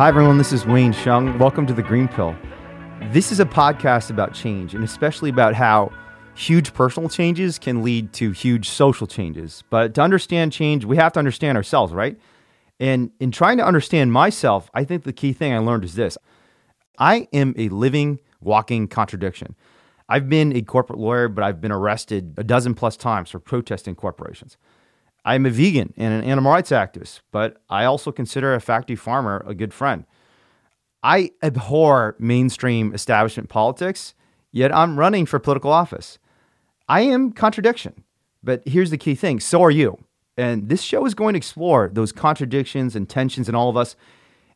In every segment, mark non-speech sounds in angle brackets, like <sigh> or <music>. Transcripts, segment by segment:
Hi, everyone. This is Wayne Hsiung. Welcome to The Green Pill. This is a podcast about change and especially about how huge personal changes can lead to huge social changes. But to understand change, we have to understand ourselves, right? And in trying to understand myself, I think the key thing I learned is this I am a living, walking contradiction. I've been a corporate lawyer, but I've been arrested a dozen plus times for protesting corporations. I'm a vegan and an animal rights activist, but I also consider a factory farmer a good friend. I abhor mainstream establishment politics, yet I'm running for political office. I am contradiction, but here's the key thing so are you. And this show is going to explore those contradictions and tensions in all of us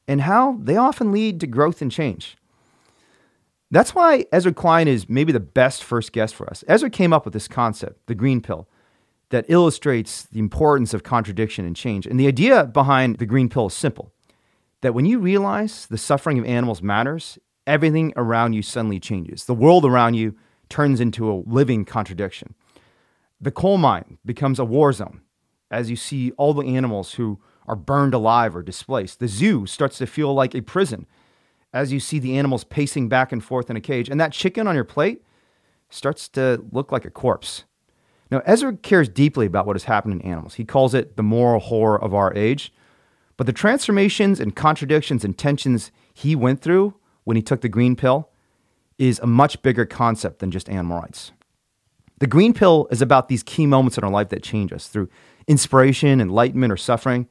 and how they often lead to growth and change. That's why Ezra Klein is maybe the best first guest for us. Ezra came up with this concept, the green pill that illustrates the importance of contradiction and change. And the idea behind the green pill is simple that when you realize the suffering of animals matters, everything around you suddenly changes. The world around you turns into a living contradiction. The coal mine becomes a war zone as you see all the animals who are burned alive or displaced. The zoo starts to feel like a prison as you see the animals pacing back and forth in a cage. And that chicken on your plate starts to look like a corpse. Now, Ezra cares deeply about what has happened in animals. He calls it the moral horror of our age. But the transformations and contradictions and tensions he went through when he took the green pill is a much bigger concept than just animal rights. The green pill is about these key moments in our life that change us through inspiration, enlightenment, or suffering.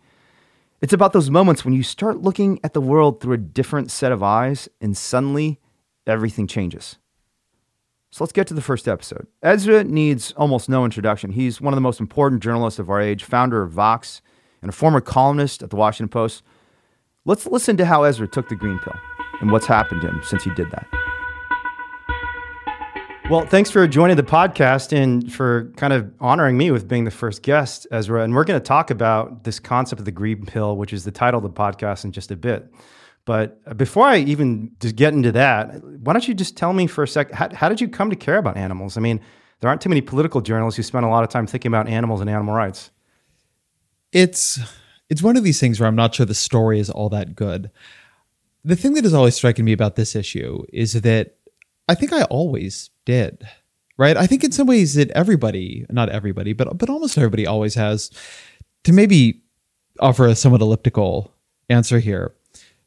It's about those moments when you start looking at the world through a different set of eyes and suddenly everything changes. So let's get to the first episode. Ezra needs almost no introduction. He's one of the most important journalists of our age, founder of Vox, and a former columnist at the Washington Post. Let's listen to how Ezra took the green pill and what's happened to him since he did that. Well, thanks for joining the podcast and for kind of honoring me with being the first guest, Ezra. And we're going to talk about this concept of the green pill, which is the title of the podcast, in just a bit. But uh, before I even just get into that, why don't you just tell me for a sec, how, how, did you come to care about animals? I mean, there aren't too many political journalists who spend a lot of time thinking about animals and animal rights. It's it's one of these things where I'm not sure the story is all that good. The thing that is always striking me about this issue is that I think I always did. Right? I think in some ways that everybody, not everybody, but but almost everybody always has to maybe offer a somewhat elliptical answer here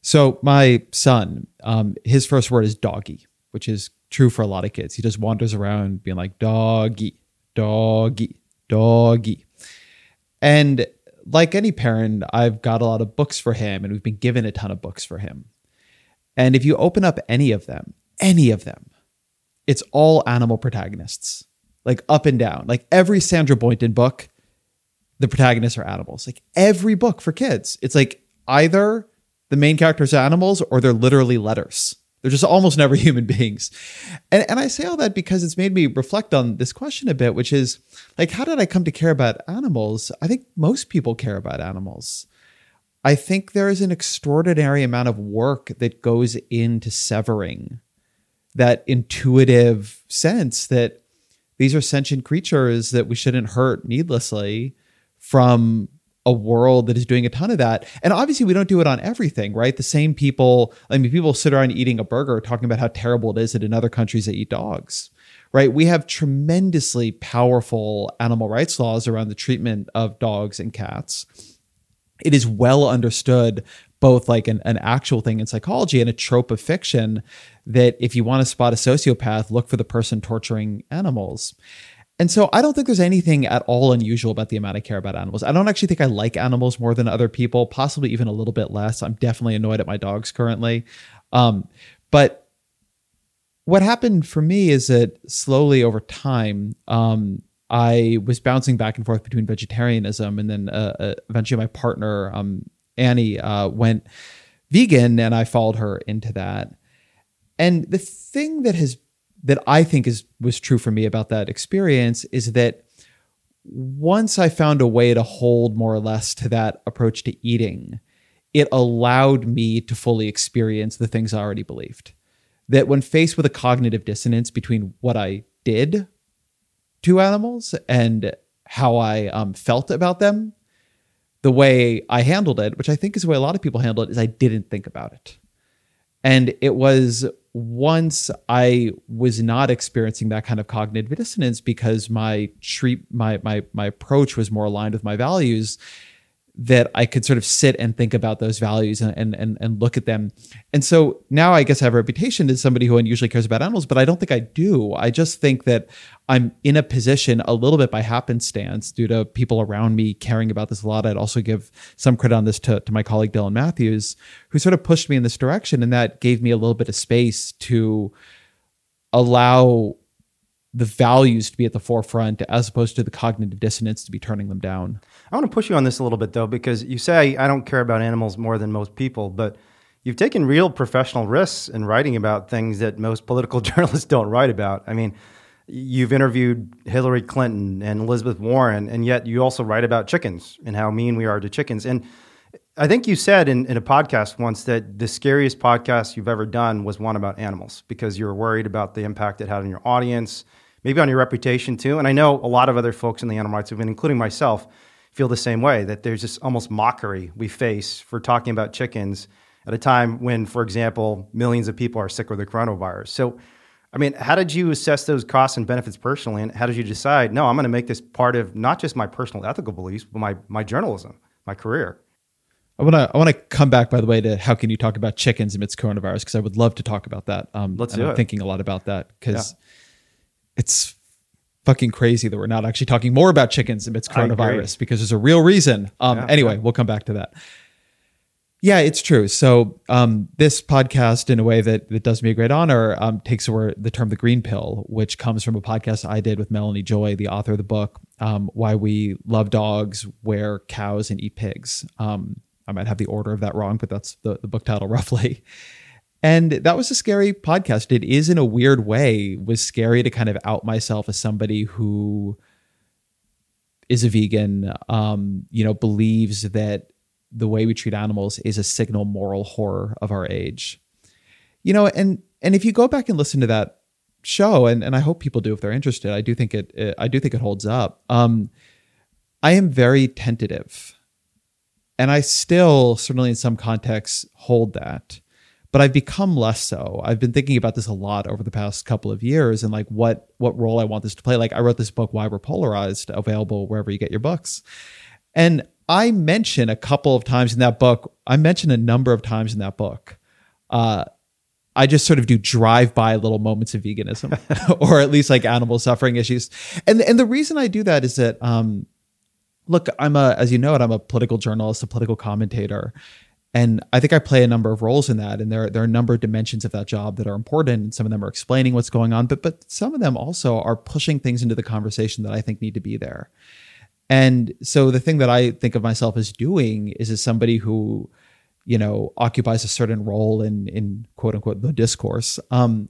so my son, um, his first word is doggy, which is true for a lot of kids. He just wanders around being like doggy, doggy, doggy. And like any parent, I've got a lot of books for him and we've been given a ton of books for him. And if you open up any of them, any of them, it's all animal protagonists, like up and down. Like every Sandra Boynton book, the protagonists are animals. Like every book for kids, it's like either the main characters are animals or they're literally letters. They're just almost never <laughs> human beings. And, and I say all that because it's made me reflect on this question a bit, which is like, how did I come to care about animals? I think most people care about animals. I think there is an extraordinary amount of work that goes into severing that intuitive sense that these are sentient creatures that we shouldn't hurt needlessly from a world that is doing a ton of that. And obviously, we don't do it on everything, right? The same people, I mean, people sit around eating a burger talking about how terrible it is that in other countries they eat dogs, right? We have tremendously powerful animal rights laws around the treatment of dogs and cats. It is well understood, both like an, an actual thing in psychology and a trope of fiction, that if you want to spot a sociopath, look for the person torturing animals. And so I don't think there's anything at all unusual about the amount I care about animals. I don't actually think I like animals more than other people, possibly even a little bit less. I'm definitely annoyed at my dogs currently. Um, but what happened for me is that slowly over time, um, I was bouncing back and forth between vegetarianism and then uh, uh, eventually my partner, um, Annie, uh, went vegan and I followed her into that. And the thing that has that I think is was true for me about that experience is that once I found a way to hold more or less to that approach to eating, it allowed me to fully experience the things I already believed. That when faced with a cognitive dissonance between what I did to animals and how I um, felt about them, the way I handled it, which I think is the way a lot of people handle it, is I didn't think about it. And it was once I was not experiencing that kind of cognitive dissonance because my treat my my my approach was more aligned with my values that I could sort of sit and think about those values and, and, and, and, look at them. And so now I guess I have a reputation as somebody who unusually cares about animals, but I don't think I do. I just think that I'm in a position a little bit by happenstance due to people around me caring about this a lot. I'd also give some credit on this to, to my colleague Dylan Matthews, who sort of pushed me in this direction. And that gave me a little bit of space to allow the values to be at the forefront as opposed to the cognitive dissonance to be turning them down. I want to push you on this a little bit though, because you say I don't care about animals more than most people, but you've taken real professional risks in writing about things that most political <laughs> journalists don't write about. I mean, you've interviewed Hillary Clinton and Elizabeth Warren, and yet you also write about chickens and how mean we are to chickens. And I think you said in, in a podcast once that the scariest podcast you've ever done was one about animals because you were worried about the impact it had on your audience maybe on your reputation too. And I know a lot of other folks in the animal rights movement, including myself, feel the same way that there's this almost mockery we face for talking about chickens at a time when, for example, millions of people are sick with the coronavirus. So, I mean, how did you assess those costs and benefits personally? And how did you decide, no, I'm going to make this part of not just my personal ethical beliefs, but my, my journalism, my career? I want to I want to come back by the way to how can you talk about chickens amidst coronavirus because I would love to talk about that. Um, Let's do I'm it. Thinking a lot about that because yeah it's fucking crazy that we're not actually talking more about chickens amidst coronavirus because there's a real reason. Um, yeah, anyway, yeah. we'll come back to that. Yeah, it's true. So um, this podcast, in a way that, that does me a great honor, um, takes away the term "the green pill," which comes from a podcast I did with Melanie Joy, the author of the book um, "Why We Love Dogs, Wear Cows, and Eat Pigs." Um, I might have the order of that wrong, but that's the, the book title <laughs> roughly. And that was a scary podcast. It is in a weird way was scary to kind of out myself as somebody who is a vegan, um, you know, believes that the way we treat animals is a signal moral horror of our age. You know, and and if you go back and listen to that show, and, and I hope people do if they're interested, I do think it, it I do think it holds up. Um, I am very tentative. And I still, certainly in some contexts, hold that but I've become less so. I've been thinking about this a lot over the past couple of years and like what what role I want this to play. Like I wrote this book Why We're Polarized, available wherever you get your books. And I mention a couple of times in that book, I mention a number of times in that book. Uh, I just sort of do drive-by little moments of veganism, <laughs> or at least like animal suffering issues. And and the reason I do that is that um, look, I'm a as you know it, I'm a political journalist, a political commentator, and I think I play a number of roles in that. And there, there are a number of dimensions of that job that are important. And some of them are explaining what's going on, but but some of them also are pushing things into the conversation that I think need to be there. And so the thing that I think of myself as doing is as somebody who, you know, occupies a certain role in in quote unquote the discourse. Um,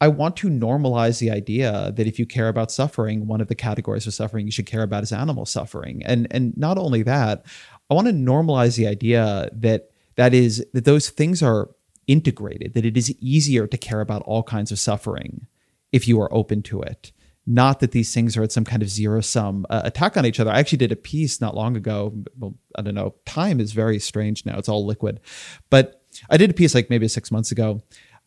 I want to normalize the idea that if you care about suffering, one of the categories of suffering you should care about is animal suffering. And and not only that, I want to normalize the idea that that is that those things are integrated, that it is easier to care about all kinds of suffering if you are open to it. Not that these things are at some kind of zero sum uh, attack on each other. I actually did a piece not long ago. Well, I don't know. Time is very strange now. It's all liquid. But I did a piece like maybe six months ago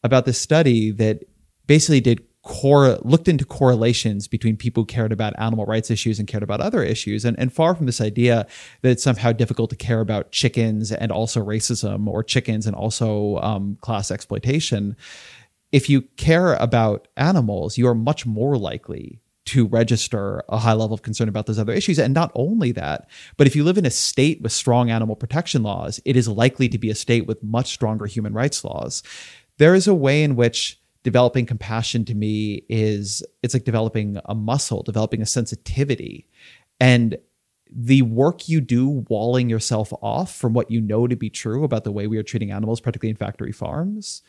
about this study that basically did core looked into correlations between people who cared about animal rights issues and cared about other issues and, and far from this idea that it's somehow difficult to care about chickens and also racism or chickens and also um, class exploitation if you care about animals you are much more likely to register a high level of concern about those other issues. And not only that, but if you live in a state with strong animal protection laws, it is likely to be a state with much stronger human rights laws. There is a way in which developing compassion to me is it's like developing a muscle, developing a sensitivity. And the work you do walling yourself off from what you know to be true about the way we are treating animals, particularly in factory farms,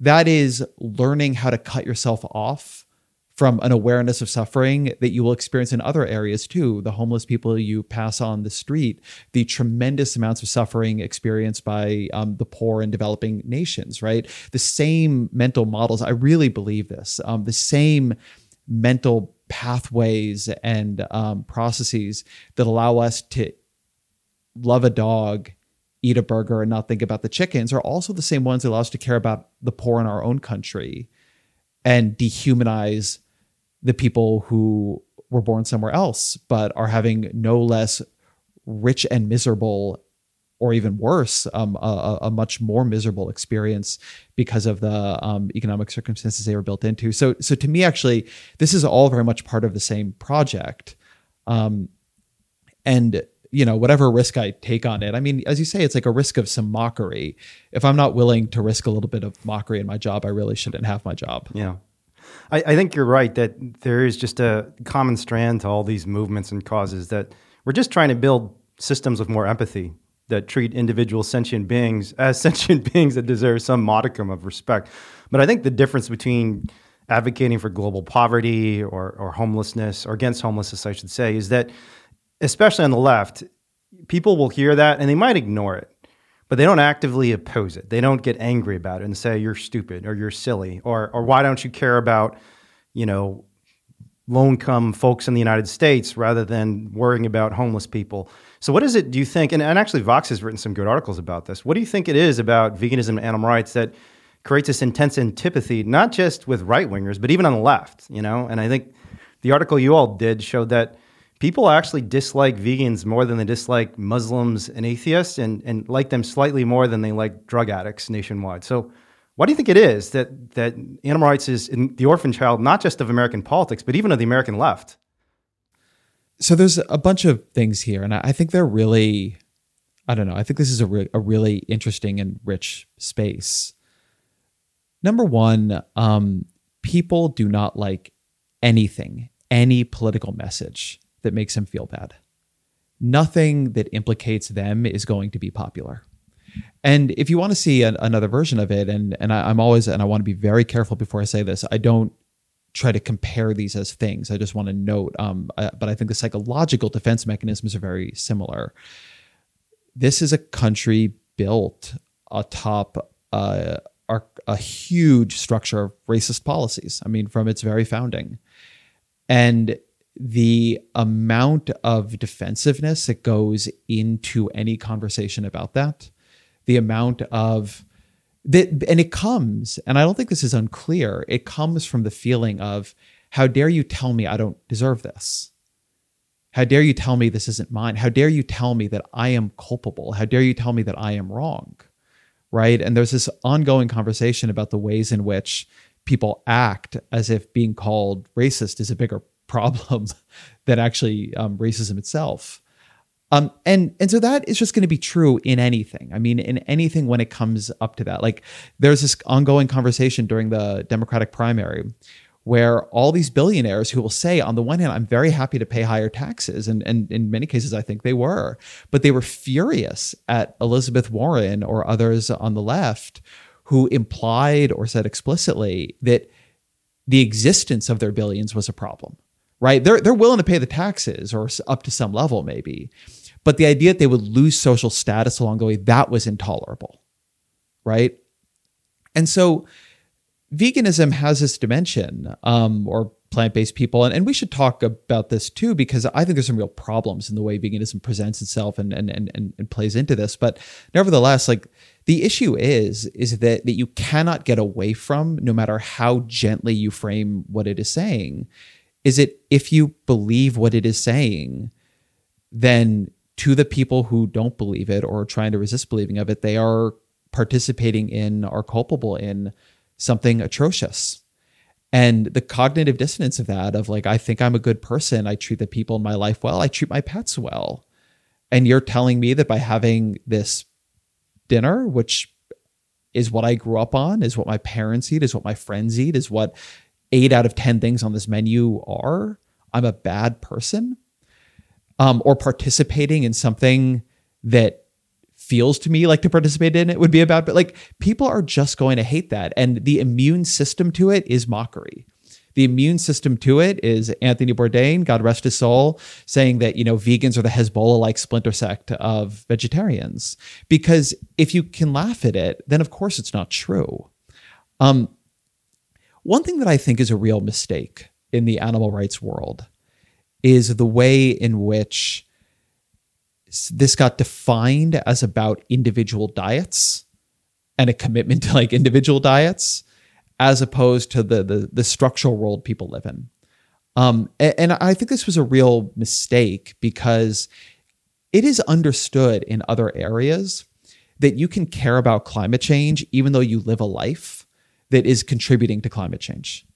that is learning how to cut yourself off from an awareness of suffering that you will experience in other areas too. The homeless people you pass on the street, the tremendous amounts of suffering experienced by um, the poor in developing nations, right? The same mental models, I really believe this, um, the same mental pathways and um, processes that allow us to love a dog, eat a burger, and not think about the chickens are also the same ones that allow us to care about the poor in our own country and dehumanize the people who were born somewhere else, but are having no less rich and miserable or even worse, um, a, a, much more miserable experience because of the um, economic circumstances they were built into. So, so to me, actually, this is all very much part of the same project. Um, and you know, whatever risk I take on it, I mean, as you say, it's like a risk of some mockery. If I'm not willing to risk a little bit of mockery in my job, I really shouldn't have my job. Yeah. I, I think you're right that there is just a common strand to all these movements and causes that we're just trying to build systems with more empathy that treat individual sentient beings as <laughs> sentient beings that deserve some modicum of respect. But I think the difference between advocating for global poverty or, or homelessness, or against homelessness, I should say, is that especially on the left, people will hear that and they might ignore it, but they don't actively oppose it. They don't get angry about it and say you're stupid or you're silly or or why don't you care about, you know, low income folks in the United States rather than worrying about homeless people. So what is it do you think and, and actually Vox has written some good articles about this. What do you think it is about veganism and animal rights that creates this intense antipathy not just with right wingers but even on the left, you know? And I think the article you all did showed that people actually dislike vegans more than they dislike Muslims and atheists, and, and like them slightly more than they like drug addicts nationwide. So, why do you think it is that, that animal rights is the orphan child, not just of American politics, but even of the American left? So, there's a bunch of things here, and I think they're really, I don't know, I think this is a, re- a really interesting and rich space. Number one, um, people do not like anything, any political message that makes him feel bad. Nothing that implicates them is going to be popular. And if you want to see an, another version of it, and and I, I'm always and I want to be very careful before I say this. I don't try to compare these as things. I just want to note, um, I, but I think the psychological defense mechanisms are very similar. This is a country built atop uh, a huge structure of racist policies. I mean, from its very founding, and the amount of defensiveness that goes into any conversation about that, the amount of that, and it comes, and I don't think this is unclear, it comes from the feeling of, how dare you tell me I don't deserve this? How dare you tell me this isn't mine? How dare you tell me that I am culpable? How dare you tell me that I am wrong? Right. And there's this ongoing conversation about the ways in which people act as if being called racist is a bigger problem <laughs> than actually um, racism itself. Um, and and so that is just going to be true in anything. I mean, in anything when it comes up to that. Like there's this ongoing conversation during the Democratic primary where all these billionaires who will say, on the one hand, I'm very happy to pay higher taxes, and, and in many cases, I think they were, but they were furious at Elizabeth Warren or others on the left who implied or said explicitly that the existence of their billions was a problem right? They're they're willing to pay the taxes or up to some level maybe. But the idea that they would lose social status along the way, that was intolerable. Right? And so veganism has this dimension, um, or plant-based people, and, and we should talk about this too, because I think there's some real problems in the way veganism presents itself and and and, and plays into this. But nevertheless, like the issue is, is that that you cannot get away from, no matter how gently you frame what it is saying, is it if you believe what it is saying, then to the people who don't believe it or are trying to resist believing of it, they are participating in or culpable in something atrocious. And the cognitive dissonance of that, of like, I think I'm a good person, I treat the people in my life well, I treat my pets well. And you're telling me that by having this dinner, which is what I grew up on, is what my parents eat, is what my friends eat, is what eight out of 10 things on this menu are, I'm a bad person. Um, or participating in something that feels to me like to participate in it would be about, but like people are just going to hate that. And the immune system to it is mockery. The immune system to it is Anthony Bourdain, God rest his soul, saying that, you know, vegans are the Hezbollah like splinter sect of vegetarians. Because if you can laugh at it, then of course it's not true. Um, one thing that I think is a real mistake in the animal rights world is the way in which this got defined as about individual diets and a commitment to like individual diets as opposed to the the, the structural world people live in. Um, and, and I think this was a real mistake because it is understood in other areas that you can care about climate change even though you live a life that is contributing to climate change.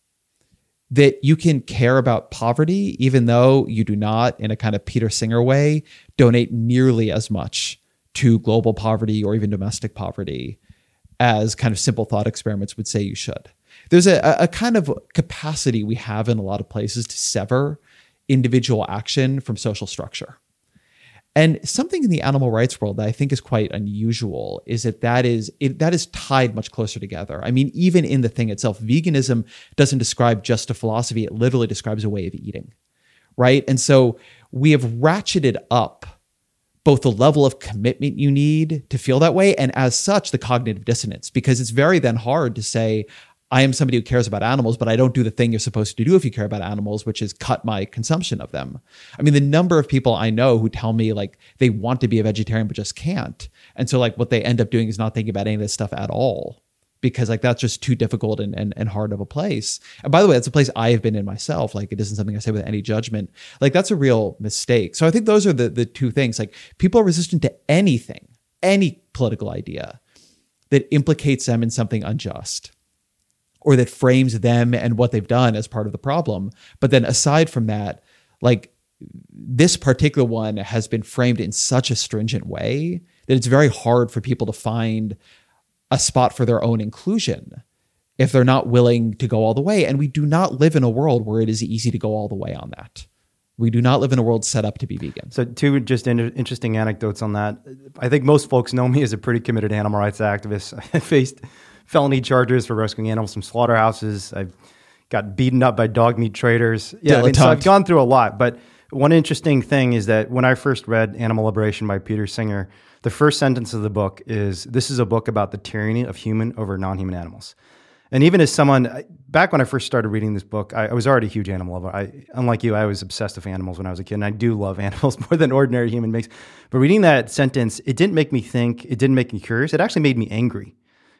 That you can care about poverty even though you do not, in a kind of Peter Singer way, donate nearly as much to global poverty or even domestic poverty as kind of simple thought experiments would say you should. There's a, a kind of capacity we have in a lot of places to sever individual action from social structure. And something in the animal rights world that I think is quite unusual is that that is it, that is tied much closer together. I mean, even in the thing itself, veganism doesn't describe just a philosophy; it literally describes a way of eating, right? And so we have ratcheted up both the level of commitment you need to feel that way, and as such, the cognitive dissonance, because it's very then hard to say, I am somebody who cares about animals, but I don't do the thing you're supposed to do if you care about animals, which is cut my consumption of them. I mean, the number of people I know who tell me like they want to be a vegetarian but just can't. And so like what they end up doing is not thinking about any of this stuff at all because like that's just too difficult and, and, and hard of a place. And by the way, that's a place I have been in myself. Like it isn't something I say with any judgment. Like that's a real mistake. So I think those are the the two things. Like people are resistant to anything, any political idea that implicates them in something unjust or that frames them and what they've done as part of the problem. But then aside from that, like this particular one has been framed in such a stringent way that it's very hard for people to find a spot for their own inclusion if they're not willing to go all the way. And we do not live in a world where it is easy to go all the way on that. We do not live in a world set up to be vegan. So, two just in- interesting anecdotes on that. I think most folks know me as a pretty committed animal rights activist. <laughs> I faced felony charges for rescuing animals from slaughterhouses. I've got beaten up by dog meat traders. Yeah, I mean, so I've gone through a lot. But one interesting thing is that when I first read Animal Liberation by Peter Singer, the first sentence of the book is this is a book about the tyranny of human over non human animals. And even as someone, back when I first started reading this book, I, I, was already a huge animal lover. I, unlike you, I was obsessed with animals when I was a kid, and I do love <laughs> animals more than ordinary human beings. But reading that sentence, it didn't make me think, it didn't make me curious. It actually made me angry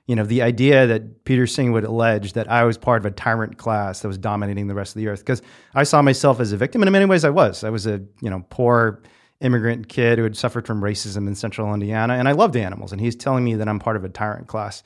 you know, the idea that Peter Singer would allege that I was part of a tyrant class that was dominating the rest of the earth, because I saw myself as a victim, and in many ways I was. I was a you know poor immigrant kid who had suffered from racism in central Indiana, and I loved animals, and he's telling me that I'm part of a tyrant class.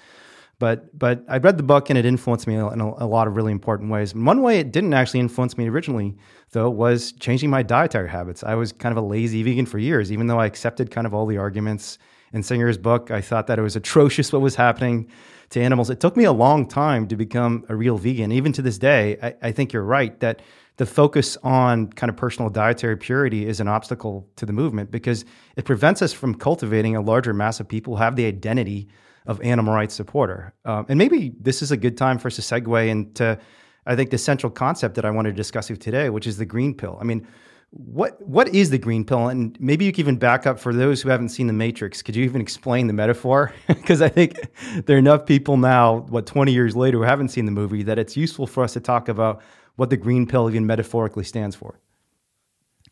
But but I read the book and it influenced me in a, a lot of really important ways. One way it didn't actually influence me originally, though, was changing my dietary habits. I was kind of a lazy vegan for years, even though I accepted kind of all the arguments in Singer's book. I thought that it was atrocious what was happening to animals. It took me a long time to become a real vegan. Even to this day, I, I think you're right that the focus on kind of personal dietary purity is an obstacle to the movement because it prevents us from cultivating a larger mass of people who have the identity of animal rights supporter. Um, and maybe this is a good time for us to segue into, I think, the central concept that I want to discuss with today, which is the green pill. I mean, what what is the green pill? And maybe you can even back up for those who haven't seen the Matrix. Could you even explain the metaphor? <laughs> Because I think there are enough people now, what twenty years later, who haven't seen the movie, that it's useful for us to talk about what the green pill even metaphorically stands for.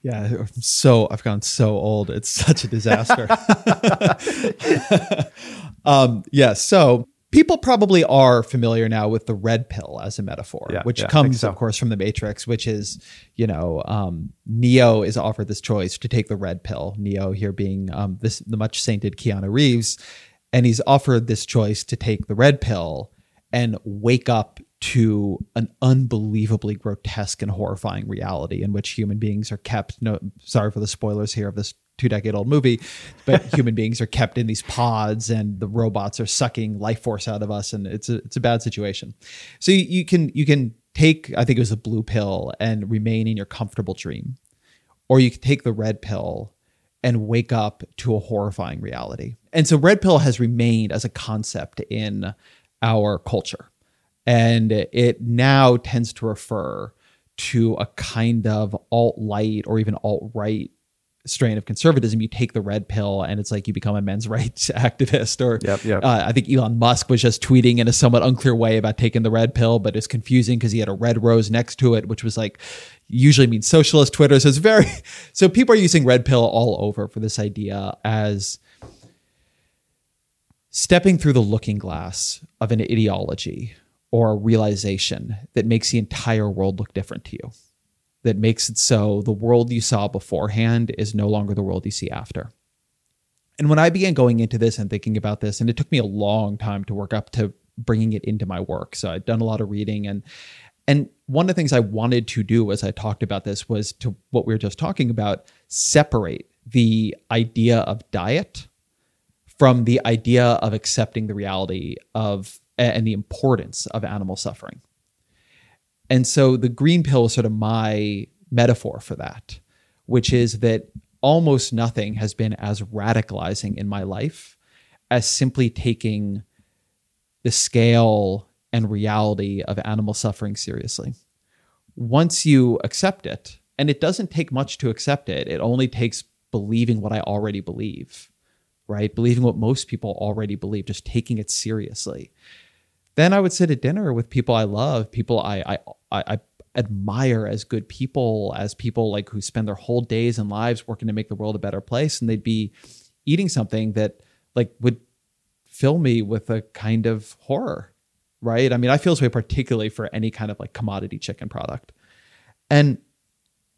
Yeah, so I've gone so old. It's such a disaster. <laughs> <laughs> um, yeah, so people probably are familiar now with the red pill as a metaphor, yeah, which yeah, comes, so. of course, from the Matrix, which is, you know, um, Neo is offered this choice to take the red pill. Neo here being um, this the much sainted Keanu Reeves, and he's offered this choice to take the red pill and wake up to an unbelievably grotesque and horrifying reality in which human beings are kept. No, sorry for the spoilers here of this two decade old movie, but <laughs> human beings are kept in these pods and the robots are sucking life force out of us, and it's a it's a bad situation. So you, you can you can take I think it was a blue pill and remain in your comfortable dream, or you can take the red pill and wake up to a horrifying reality. And so red pill has remained as a concept in our culture. And it now tends to refer to a kind of alt light or even alt right strain of conservatism. You take the red pill, and it's like you become a men's <laughs> rights activist. Or Yep, yep. Uh, I think Elon Musk was just tweeting in a somewhat unclear way about taking the red pill, but it's confusing because he had a red rose next to it, which was like usually means socialist Twitter. So it's very <laughs> so people are using red pill all over for this idea as stepping through the looking glass of an ideology or a realization that makes the entire world look different to you that makes it so the world you saw beforehand is no longer the world you see after. And when I began going into this and thinking about this, and it took me a long time to work up to bringing it into my work. So I'd done a lot of reading and and one of the things I wanted to do as I talked about this was to what we were just talking about, separate the idea of diet from the idea of accepting the reality of and the importance of animal suffering. And so the green pill is sort of my metaphor for that, which is that almost nothing has been as radicalizing in my life as simply taking the scale and reality of animal suffering seriously. Once you accept it, and it doesn't take much to accept it, it only takes believing what I already believe, right? Believing what most people already believe, just taking it seriously then I would sit at dinner with people I love, people I I I, I admire as good people, as people like who spend their whole days and lives working to make the world a better place, and they'd be eating something that like would fill me with a kind of horror, right? I mean, I feel this way particularly for any kind of like commodity chicken product, and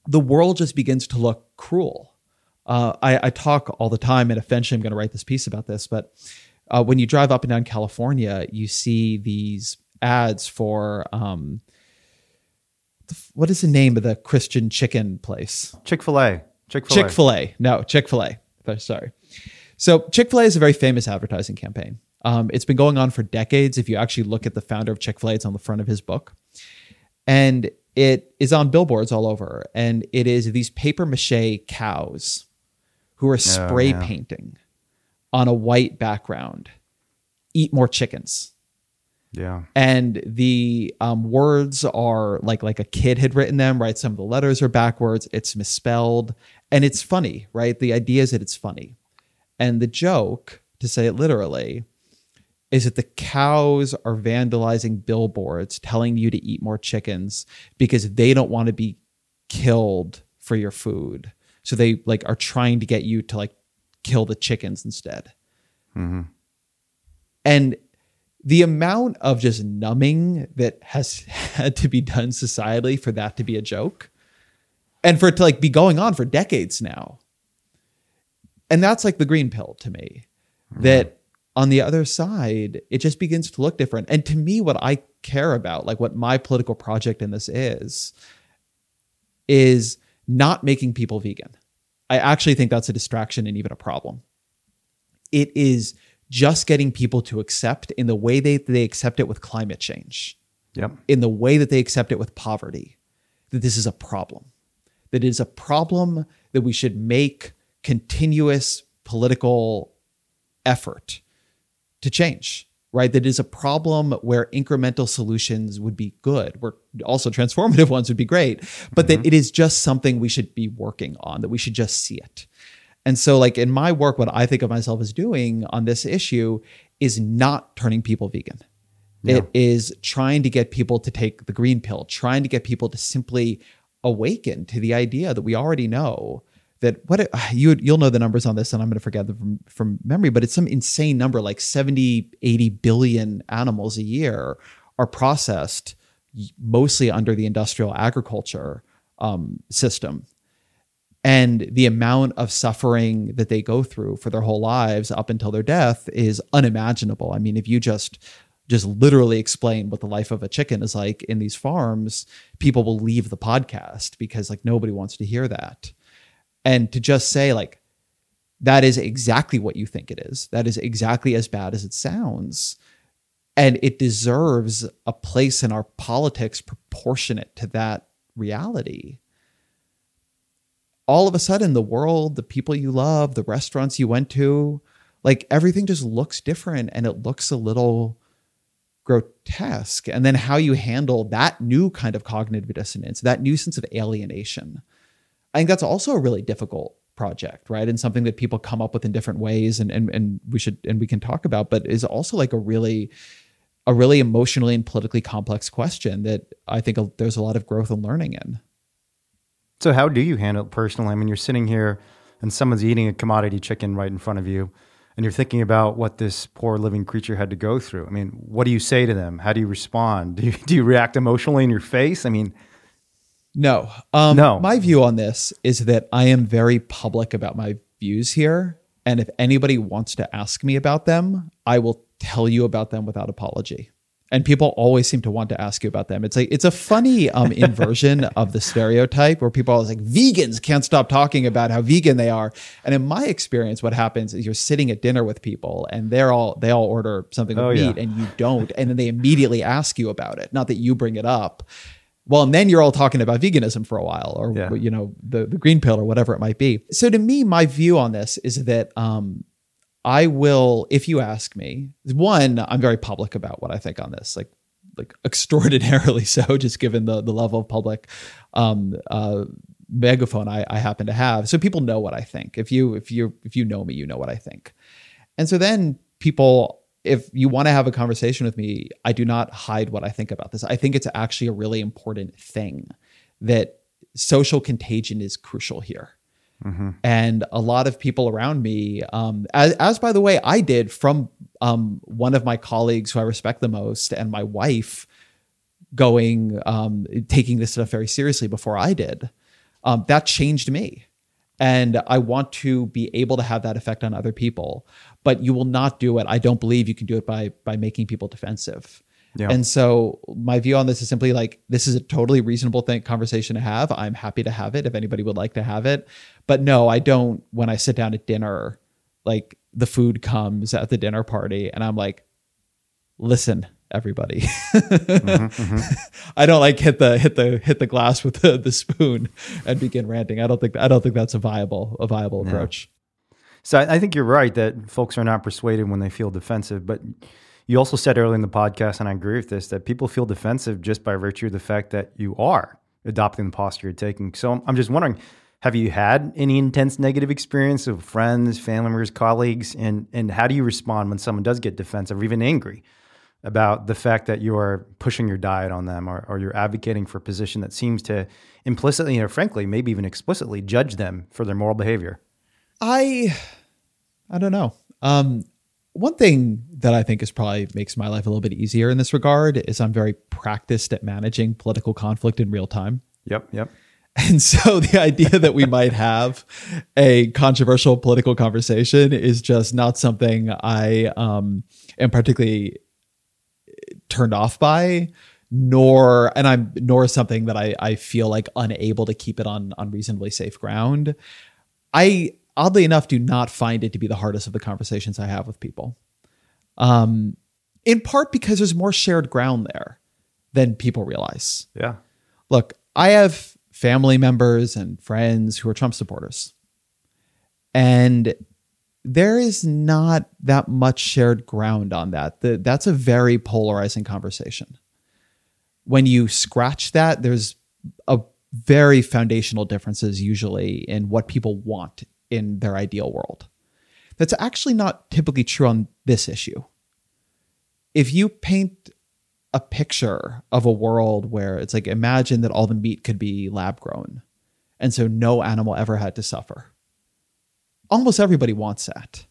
the world just begins to look cruel. Uh, I, I talk all the time, and eventually I'm going to write this piece about this, but uh, when you drive up and down California, you see these ads for um, what is the name of the Christian chicken place? Chick Fil A. Chick Fil A. Chick Fil A. No, Chick Fil A. Sorry. So Chick Fil A is a very famous advertising campaign. Um, it's been going on for decades. If you actually look at the founder of Chick Fil A, it's on the front of his book, and it is on billboards all over. And it is these paper mache cows who are spray oh, yeah. painting on a white background eat more chickens. Yeah. And the um, words are like like a kid had written them right? Some of the letters are backwards. It's misspelled. And it's funny right? The idea is that it's funny. And the joke to say it literally is that the cows are vandalizing billboards telling you to eat more chickens because they don't want to be killed for your food. So they like are trying to get you to like kill the chickens instead. Mm-hmm. And the amount of just numbing that has <laughs> had to be done societally for that to be a joke and for it to like be going on for decades now. And that's like the green pill to me. Mm-hmm. That on the other side, it just begins to look different. And to me, what I care about, like what my political project in this is, is not making people vegan. I actually think that's a distraction and even a problem. It is just getting people to accept in the way they, they accept it with climate change, yep. in the way that they accept it with poverty, that this is a problem, that it is a problem that we should make continuous political effort to change right? That is a problem where incremental solutions would be good, where also transformative <laughs> ones would be great, but mm-hmm. that it is just something we should be working on, that we should just see it. And so, like in my work, what I think of myself as doing on this issue is not turning people vegan. Yeah. It is trying to get people to take the green pill, trying to get people to simply awaken to the idea that we already know that what <sighs> you you'll know the numbers on this and I'm going to forget them from, from memory but it's some insane number like 70 80 billion animals a year are processed mostly under the industrial agriculture um, system. And the amount of suffering that they go through for their whole lives up until their death is unimaginable. I mean if you just just literally explain what the life of a chicken is like in these farms people will leave the podcast because like nobody wants to hear that and to just say like that is exactly what you think it is. That is exactly as bad as it sounds. And it deserves a place in our politics proportionate to that reality. All of a sudden the world the people you love the restaurants you went to like everything just looks different and it looks a little grotesque. And then how you handle that new kind of cognitive dissonance that new sense of alienation I think that's also a really difficult project, right? And something that people come up with in different ways and and and we should and we can talk about, but is also like a really a really emotionally and politically complex question that I think there's a lot of growth and learning in. So how do you handle it personally? I mean, you're sitting here and someone's eating a commodity chicken right in front of you and you're thinking about what this poor living creature had to go through. I mean, what do you say to them? How do you respond? Do you, do you react emotionally in your face? I mean, no. Um, no. My view on this is that I am very public about my views here. And if anybody wants to ask me about them, I will tell you about them without apology. And people always seem to want to ask you about them. It's like it's a funny um, <laughs> inversion of the stereotype where people are always like vegans can't stop talking about how vegan they are. And in my experience, what happens is you're sitting at dinner with people and they're all they all order something with Oh, yeah. meat and you don't, and then they immediately ask you about it. Not that you bring it up. Well, and then you're all talking about veganism for a while, or Yeah. you know the the green pill or whatever it might be. So to me, my view on this is that um, I will, if you ask me, one, I'm very public about what I think on this, like like extraordinarily <laughs> so, just given the the level of public um, uh, megaphone I, I happen to have. So people know what I think. If you if you if you know me, you know what I think. And so then people, if you want to have a conversation with me, I do not hide what I think about this. I think it's actually a really important thing that social contagion is crucial here. And a lot of people around me, um, as, as by the way, I did from um, one of my colleagues who I respect the most and my wife going, um, taking this stuff very seriously before I did. Um, that changed me. And I want to be able to have that effect on other people. But you will not do it. I don't believe you can do it by by making people defensive. Yeah. And so my view on this is simply like this is a totally reasonable thing conversation to have. I'm happy to have it if anybody would like to have it. But no, I don't when I sit down at dinner, like the food comes at the dinner party and I'm like, listen, everybody. Mm-hmm, mm-hmm. <laughs> I don't like hit the hit the hit the glass with the, the spoon and begin ranting. I don't think I don't think that's a viable a viable approach. So I, think you're right that folks are not persuaded when they feel defensive. But you also said earlier in the podcast, and I agree with this, that people feel defensive just by virtue of the fact that you are adopting the posture you're taking. So I'm- I'm just wondering, have you had any intense negative experience of friends, family members, colleagues, and and how do you respond when someone does get defensive or even angry about the fact that you are pushing your diet on them or, or you're advocating for a position that seems to implicitly or frankly, maybe even explicitly judge them for their moral behavior? I I don't know. Um one thing that I think is probably makes my life a little bit easier in this regard is I'm very practiced at managing political conflict in real time. Yep, yep. <laughs> And so the idea that we might have a controversial political conversation is just not something I um, am particularly turned off by, nor and I'm nor something that I, I feel like unable to keep it on on reasonably safe ground. I oddly enough do not find it to be the hardest of the conversations I have with people. Um, in part because there's more shared ground there than people realize Yeah. look, I have family members and friends who are Trump supporters. And there is not that much shared ground on that. The, that's a very polarizing conversation. When you scratch that, there's a very foundational differences usually in what people want in their ideal world. That's actually not typically true on this issue. If you paint a picture of a world where it's like imagine that all the meat could be lab grown and so no animal ever had to suffer almost everybody wants that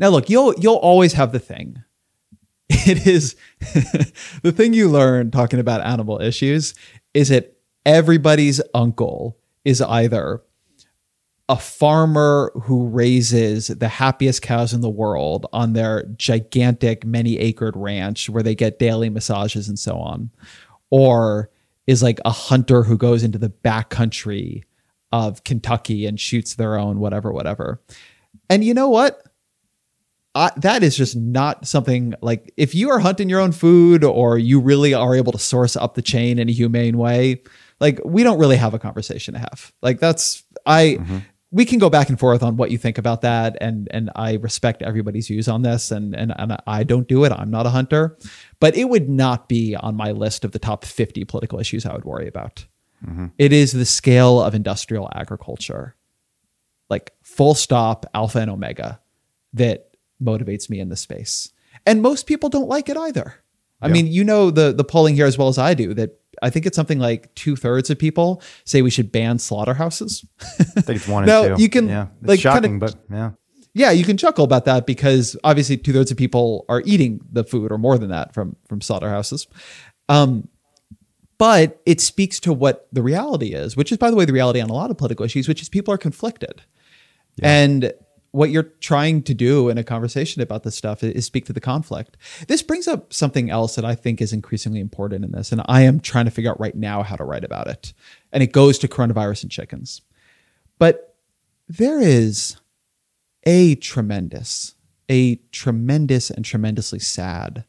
now look you'll you'll always have the thing <laughs> it is <laughs> the thing you learn talking about animal issues is that everybody's uncle is either a farmer who raises the happiest cows in the world on their gigantic many acred ranch where they get daily massages and so on or is like a hunter who goes into the backcountry of Kentucky and shoots their own whatever whatever. And you know what? I, that is just not something like if you are hunting your own food or you really are able to source up the chain in a humane way like we don't really have a conversation to have. Like that's i mm-hmm. We can go back and forth on what you think about that and and i respect everybody's views on this and and, and i don't do it i'm not a hunter but it would not be on my list of the top 50 political issues i would worry about mm-hmm. it is the scale of industrial agriculture like full stop, alpha and omega, that motivates me in this space. And most people don't like it either. I Yeah. mean, you know the the polling here as well as I do that I think it's something like two thirds of people say we should ban slaughterhouses. I think it's one and Now, two. you can, yeah, it's like, kinda- shocking, but yeah, yeah, you can chuckle about that because obviously two thirds of people are eating the food or more than that from from slaughterhouses. Um, but it speaks to what the reality is, which is, by the way, the reality on a lot of political issues, which is people are conflicted. And what you're trying to do in a conversation about this stuff is, speak to the conflict. This brings up something else that I think is increasingly important in this, and I am trying to figure out right now how to write about it. And it goes to coronavirus and chickens. But there is a tremendous, a tremendous and tremendously sad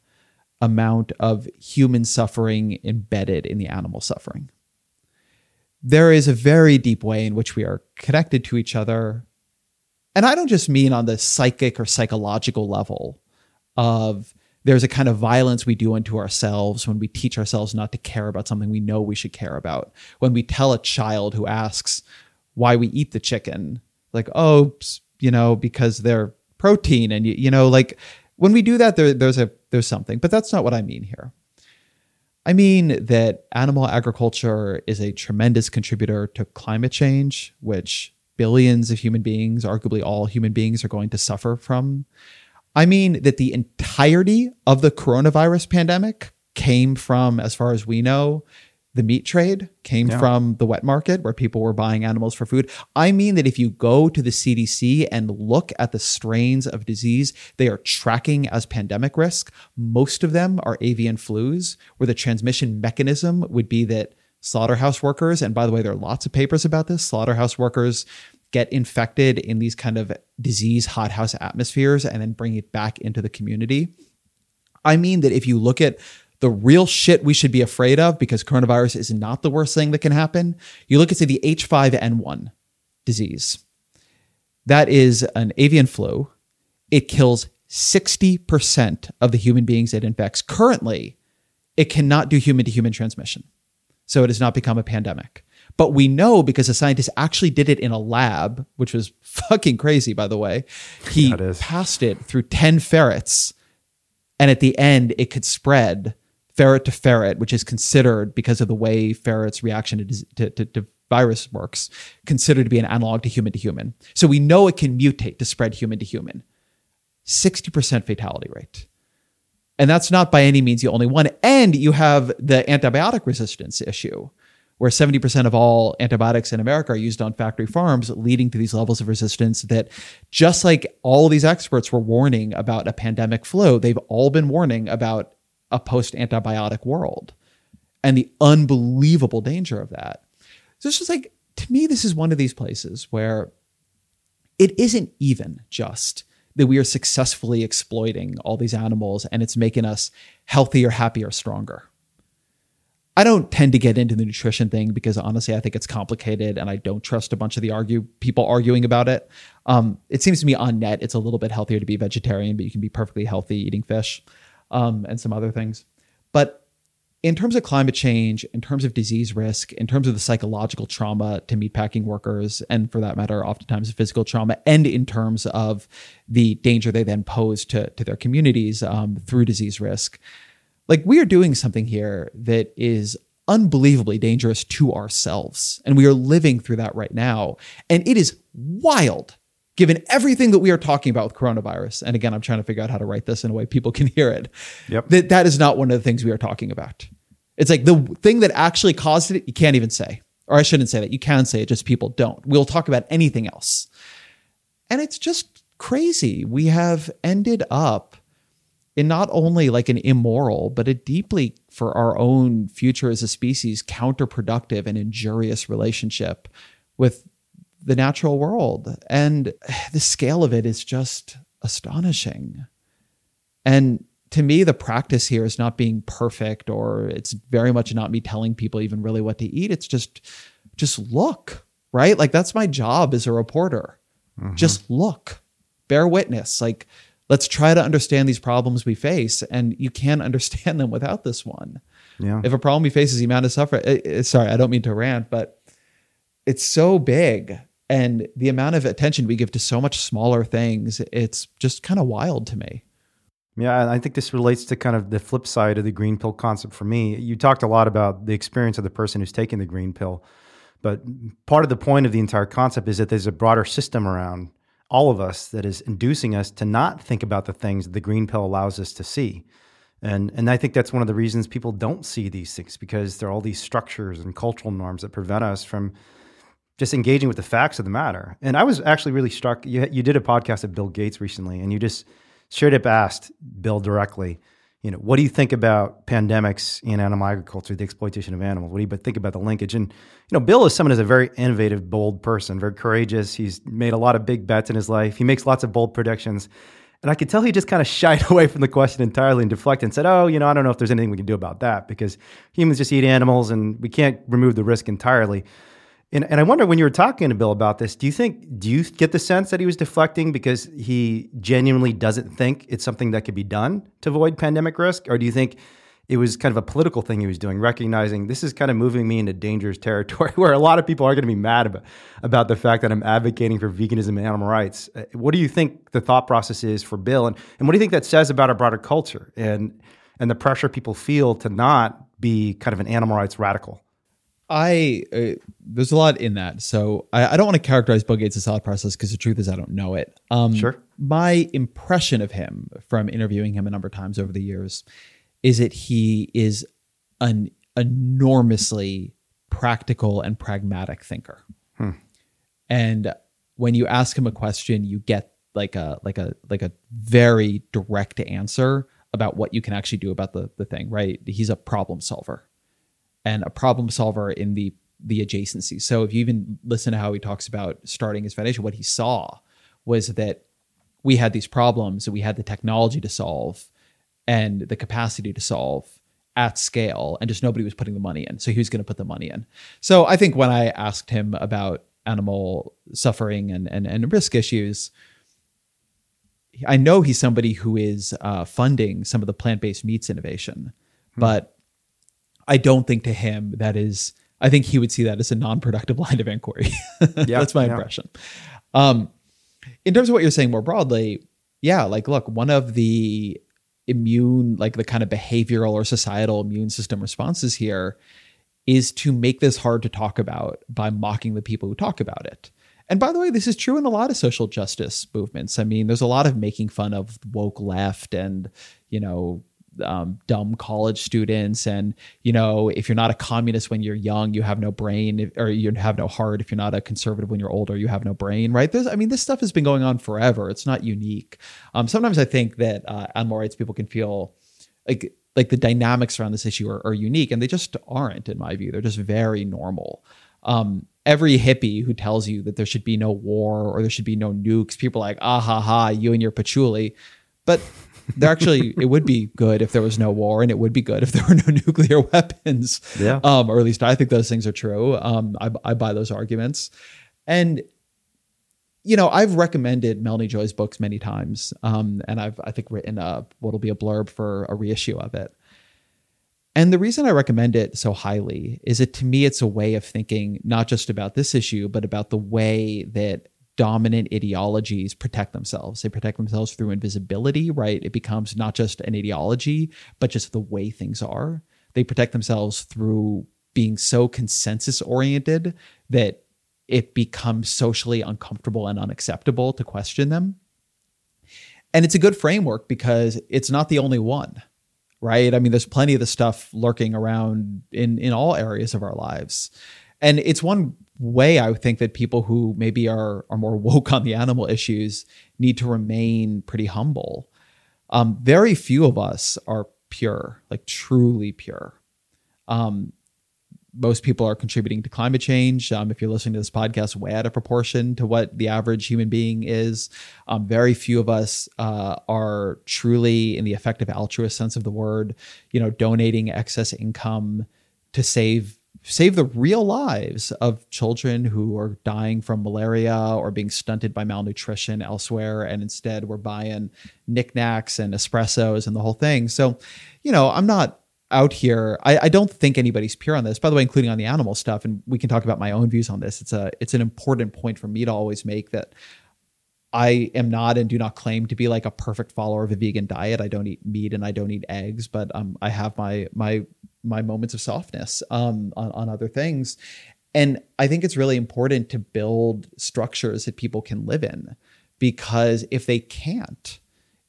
amount of human suffering embedded in the animal suffering. There is a very deep way in which we are connected to each other. And I don't just mean on the psychic or psychological level of there's a kind of violence we do unto ourselves when we teach ourselves not to care about something we know we should care about. When we tell a child who asks why we eat the chicken, like, oh, you know, because they're protein. And, you, you know, like when we do that, there, there's a, there's something, but that's not what I mean here. I mean that animal agriculture is a tremendous contributor to climate change, which billions of human beings, arguably all human beings, are going to suffer from. I mean that the entirety of the coronavirus pandemic came from, as far as we know, the meat trade, came Yeah. from the wet market where people were buying animals for food. I mean that if you go to the CDC and look at the strains of disease they are tracking as pandemic risk, most of them are avian flus, where the transmission mechanism would be that slaughterhouse workers, and by the way, there are lots of papers about this, slaughterhouse workers get infected in these kind of disease hothouse atmospheres and then bring it back into the community. I mean that if you look at the real shit we should be afraid of, because coronavirus is not the worst thing that can happen, you look at, say, the H5N1 disease. That is an avian flu. It kills 60% of the human beings it infects. Currently, it cannot do human to human transmission. So it has not become a pandemic. But we know because a scientist actually did it in a lab, which was <laughs> fucking crazy, by the way. He Yeah, it is. passed it through 10 ferrets and at the end it could spread ferret to ferret which is considered because of the way ferrets reaction to, to, to, to virus works considered to be an analog to human to human so we know it can mutate to spread human to human 60% fatality rate and that's not by any means the only one and you have the antibiotic resistance issue where 70% of all antibiotics in America are used on factory farms, leading to these levels of resistance that, just like all these experts were warning about a pandemic flu, they've all been warning about a post antibiotic world and the unbelievable danger of that. So it's just like, to me, this is one of these places where it isn't even just that we are successfully exploiting all these animals and it's making us healthier, happier, stronger. I don't tend to get into the nutrition thing because honestly, I think it's complicated and I don't trust a bunch of the argue people arguing about it. Um, it seems to me on net, it's a little bit healthier to be vegetarian, but you can be perfectly healthy eating fish um, and some other things. But in terms of climate change, in terms of disease risk, in terms of the psychological trauma to meatpacking workers, and for that matter, oftentimes the physical trauma, and in terms of the danger they then pose to, to their communities um, through disease risk, like we are doing something here that is unbelievably dangerous to ourselves. And we are living through that right now. And it is wild given everything that we are talking about with coronavirus. And again, I'm trying to figure out how to write this in a way people can hear it. Yep. That that is not one of the things we are talking about. It's like the thing that actually caused it, you can't even say. Or I shouldn't say that. You can say it, just people don't. We'll talk about anything else. And it's just crazy. We have ended up in not only like an immoral, but a deeply for our own future as a species counterproductive and injurious relationship with the natural world. And the scale of it is just astonishing. And to me, the practice here is not being perfect, or it's very much not me telling people even really what to eat. It's just, just look, right? Like that's my job as a reporter. Just look, bear witness. Like, let's try to understand these problems we face. And you can't <laughs> understand them without this one. Yeah. If a problem we face is the amount of suffering, eh, eh, sorry, I don't mean to rant, but it's so big And the amount of attention we give to so much smaller things, it's just kind of wild to me. Yeah, I think this relates to kind of the flip side of the green pill concept for me. You talked a lot about the experience of the person who's taking the green pill, but part of the point of the entire concept is that there's a broader system around all of us that is inducing us to not think about the things that the green pill allows us to see. And and I think that's one of the reasons people don't see these things because there are all these structures and cultural norms that prevent us from just engaging with the facts of the matter. And I was actually really struck. You you did a podcast with Bill Gates recently, and you just up asked Bill directly, you know, what do you think about pandemics in animal agriculture, the exploitation of animals? What do you think about the linkage? And you know, Bill is someone who's a very innovative, bold person, very courageous. He's made a lot of big bets in his life. He makes lots of bold predictions. And I could tell he just kind of shied <laughs> away from the question entirely and deflected and said, Oh, you know, I don't know if there's anything we can do about that because humans just eat animals and we can't remove the risk entirely. And, and I wonder when you were talking to Bill about this, do you think, do you get the sense that he was deflecting because he genuinely doesn't think it's something that could be done to avoid pandemic risk? Or do you think it was kind of a political thing he was doing, recognizing this is kind of moving me into dangerous <laughs> territory where a lot of people are going to be mad about, about the fact that I'm advocating for veganism and animal rights. Uh, what do you think the thought process is for Bill? And, and what do you think that says about our broader culture and, and the pressure people feel to not be kind of an animal rights radical? I uh, there's a lot in that, so I, I don't want to characterize Bill Gates' thought process because the truth is I don't know it. Um, sure. My impression of him from interviewing him a number of times over the years is that he is an enormously practical and pragmatic thinker. Hmm. And when you ask him a question, you get like a like a like a very direct answer about what you can actually do about the the thing, right? He's a problem solver and a problem solver in the the adjacency. So if you even listen to how he talks about starting his foundation, what he saw was that we had these problems and we had the technology to solve and the capacity to solve at scale and just nobody was putting the money in. So he was going to put the money in. So I think when I asked him about animal suffering and and, and risk issues, I know he's somebody who is uh, funding some of the plant-based meats innovation, hmm. but I don't think to him that is. I think he would see that as a non-productive line of inquiry. <laughs> yeah, That's my yeah. impression. Um, in terms of what you're saying more broadly, yeah, like look, one of the immune, like the kind of behavioral or societal immune system responses here is to make this hard to talk about by mocking the people who talk about it. And by the way, this is true in a lot of social justice movements. I mean, there's a lot of making fun of woke left and, you know, um, dumb college students. And you know if you're not a communist when you're young you have no brain or you have no heart. If you're not a conservative when you're older you have no brain right? There's i mean this stuff has been going on forever. It's not unique. Um, sometimes i think that uh, animal rights people can feel like like the dynamics around this issue are, are unique and they just aren't in my view. They're just very normal. Um, every hippie who tells you that there should be no war or there should be no nukes people are like ah ha ha you and your patchouli. But there actually it would be good if there was no war and it would be good if there were no <laughs> nuclear weapons. Yeah. Um, or at least i think those things are true. Um, I, I buy those arguments. And you know i've recommended melanie joy's books many times. Um, and i've i think written a what'll be a blurb for a reissue of it. And the reason I recommend it so highly is that to me, it's a way of thinking not just about this issue, but about the way that dominant ideologies protect themselves. They protect themselves through invisibility, right? It becomes not just an ideology, but just the way things are. They protect themselves through being so consensus oriented that it becomes socially uncomfortable and unacceptable to question them. And it's a good framework because it's not the only one, right? I mean, there's plenty of the stuff lurking around in in all areas of our lives. And it's one way I think that people who maybe are are more <laughs> woke on the animal issues need to remain pretty humble. Um, very few of us are pure, like truly pure. Um, most people are contributing to climate change. Um, if you're listening to this podcast, way out of proportion to what the average human being is. Um, very few of us uh, are truly, in the effective altruist sense of the word, you know, donating excess income to save save the real lives of children who are dying from malaria or being stunted by malnutrition elsewhere. And instead, we're buying knickknacks and espressos and the whole thing. So, you know, I'm not out here. I, I don't think anybody's pure on this, by the way, including on the animal stuff. And we can talk about my own views on this. It's a it's an important point for me to always make that I am not and do not claim to be like a perfect follower of a vegan diet. I don't eat meat and I don't eat eggs, but um, I have my my my moments of softness um, on, on other things. And I think it's really important to build structures that people can live in because if they can't,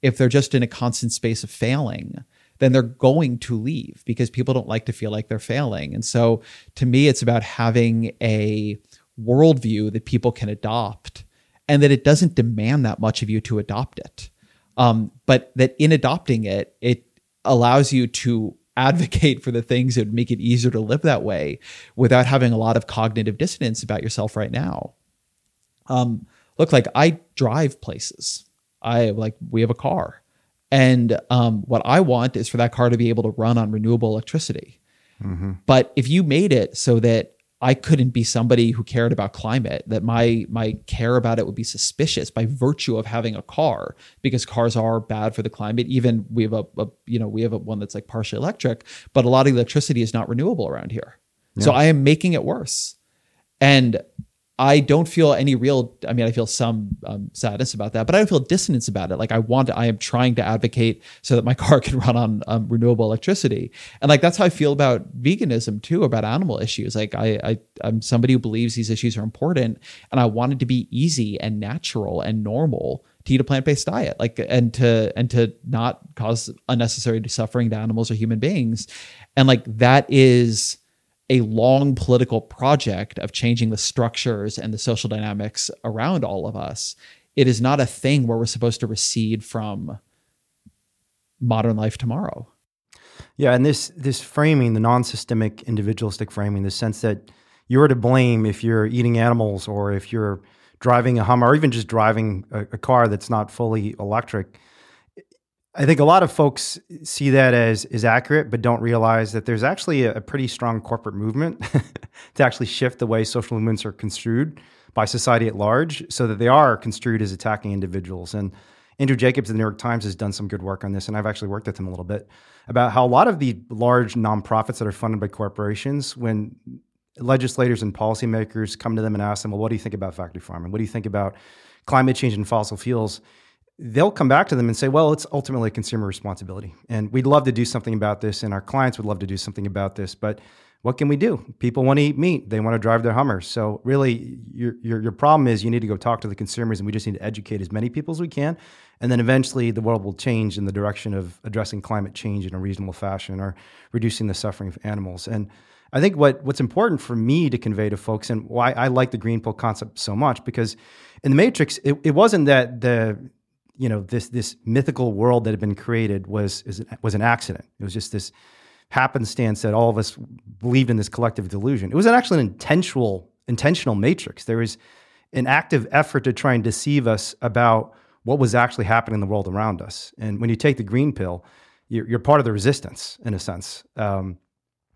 if they're just in a constant space of failing, then they're going to leave because people don't like to feel like they're failing. And so to me, it's about having a worldview that people can adopt and that it doesn't demand that much of you to adopt it. Um, but that in adopting it, it allows you to advocate for the things that would make it easier to live that way without having a lot of cognitive dissonance about yourself right now. Um, look, like I drive places. I like we have a car. And um, what I want is for that car to be able to run on renewable electricity. Mm-hmm. But if you made it so that I couldn't be somebody who cared about climate, that my my care about it would be suspicious by virtue of having a car, because cars are bad for the climate. Even we have a, a you know we have a one that's like partially electric, but a lot of electricity is not renewable around here. Yeah. So I am making it worse. And I don't feel any real. I mean, I feel some um, sadness about that, but I don't feel dissonance about it. Like I want, to, I am trying to advocate so that my <laughs> car can run on um, renewable electricity, and like that's how I feel about veganism too, about animal issues. Like I, I, I'm somebody who believes these issues are important, and I want it to be easy and natural and normal to eat a plant-based diet, like and to and to not cause unnecessary suffering to animals or human beings, and like that is a long political project of changing the structures and the social dynamics around all of us. It is not a thing where we're supposed to recede from modern life tomorrow. Yeah, and this this framing, the non-systemic individualistic framing, the sense that you're to blame if you're eating animals or if you're driving a Hummer or even just driving a, a car that's not fully electric I think a lot of folks see that as is accurate, but don't realize that there's actually a, a pretty strong corporate movement <laughs> to actually shift the way social movements are construed by society at large, so that they are construed as attacking individuals. And Andrew Jacobs of the New York Times has done some good work on this, and I've actually worked with him a little bit about how a lot of the large nonprofits that are funded by corporations, when legislators and policymakers come to them and ask them, "Well, what do you think about factory farming? What do you think about climate change and fossil fuels?" They'll come back to them and say, well, it's ultimately consumer responsibility. And we'd love to do something about this, and our clients would love to do something about this. But what can we do? People want to eat meat, they want to drive their Hummers. So, really, your, your, your problem is you need to go talk to the consumers, and we just need to educate as many people as we can. And then eventually, the world will change in the direction of addressing climate change in a reasonable fashion or reducing the suffering of animals. And I think what, what's important for me to convey to folks, and why I like the green pill concept so much, because in the Matrix, it, it wasn't that the you know this this mythical world that had been created was was an accident. It was just this happenstance that all of us believed in this collective delusion. It was actually an intentional intentional matrix. There was an active effort to try and deceive us about what was actually happening in the world around us. And when you take the green pill, you're, you're part of the resistance in a sense. Um,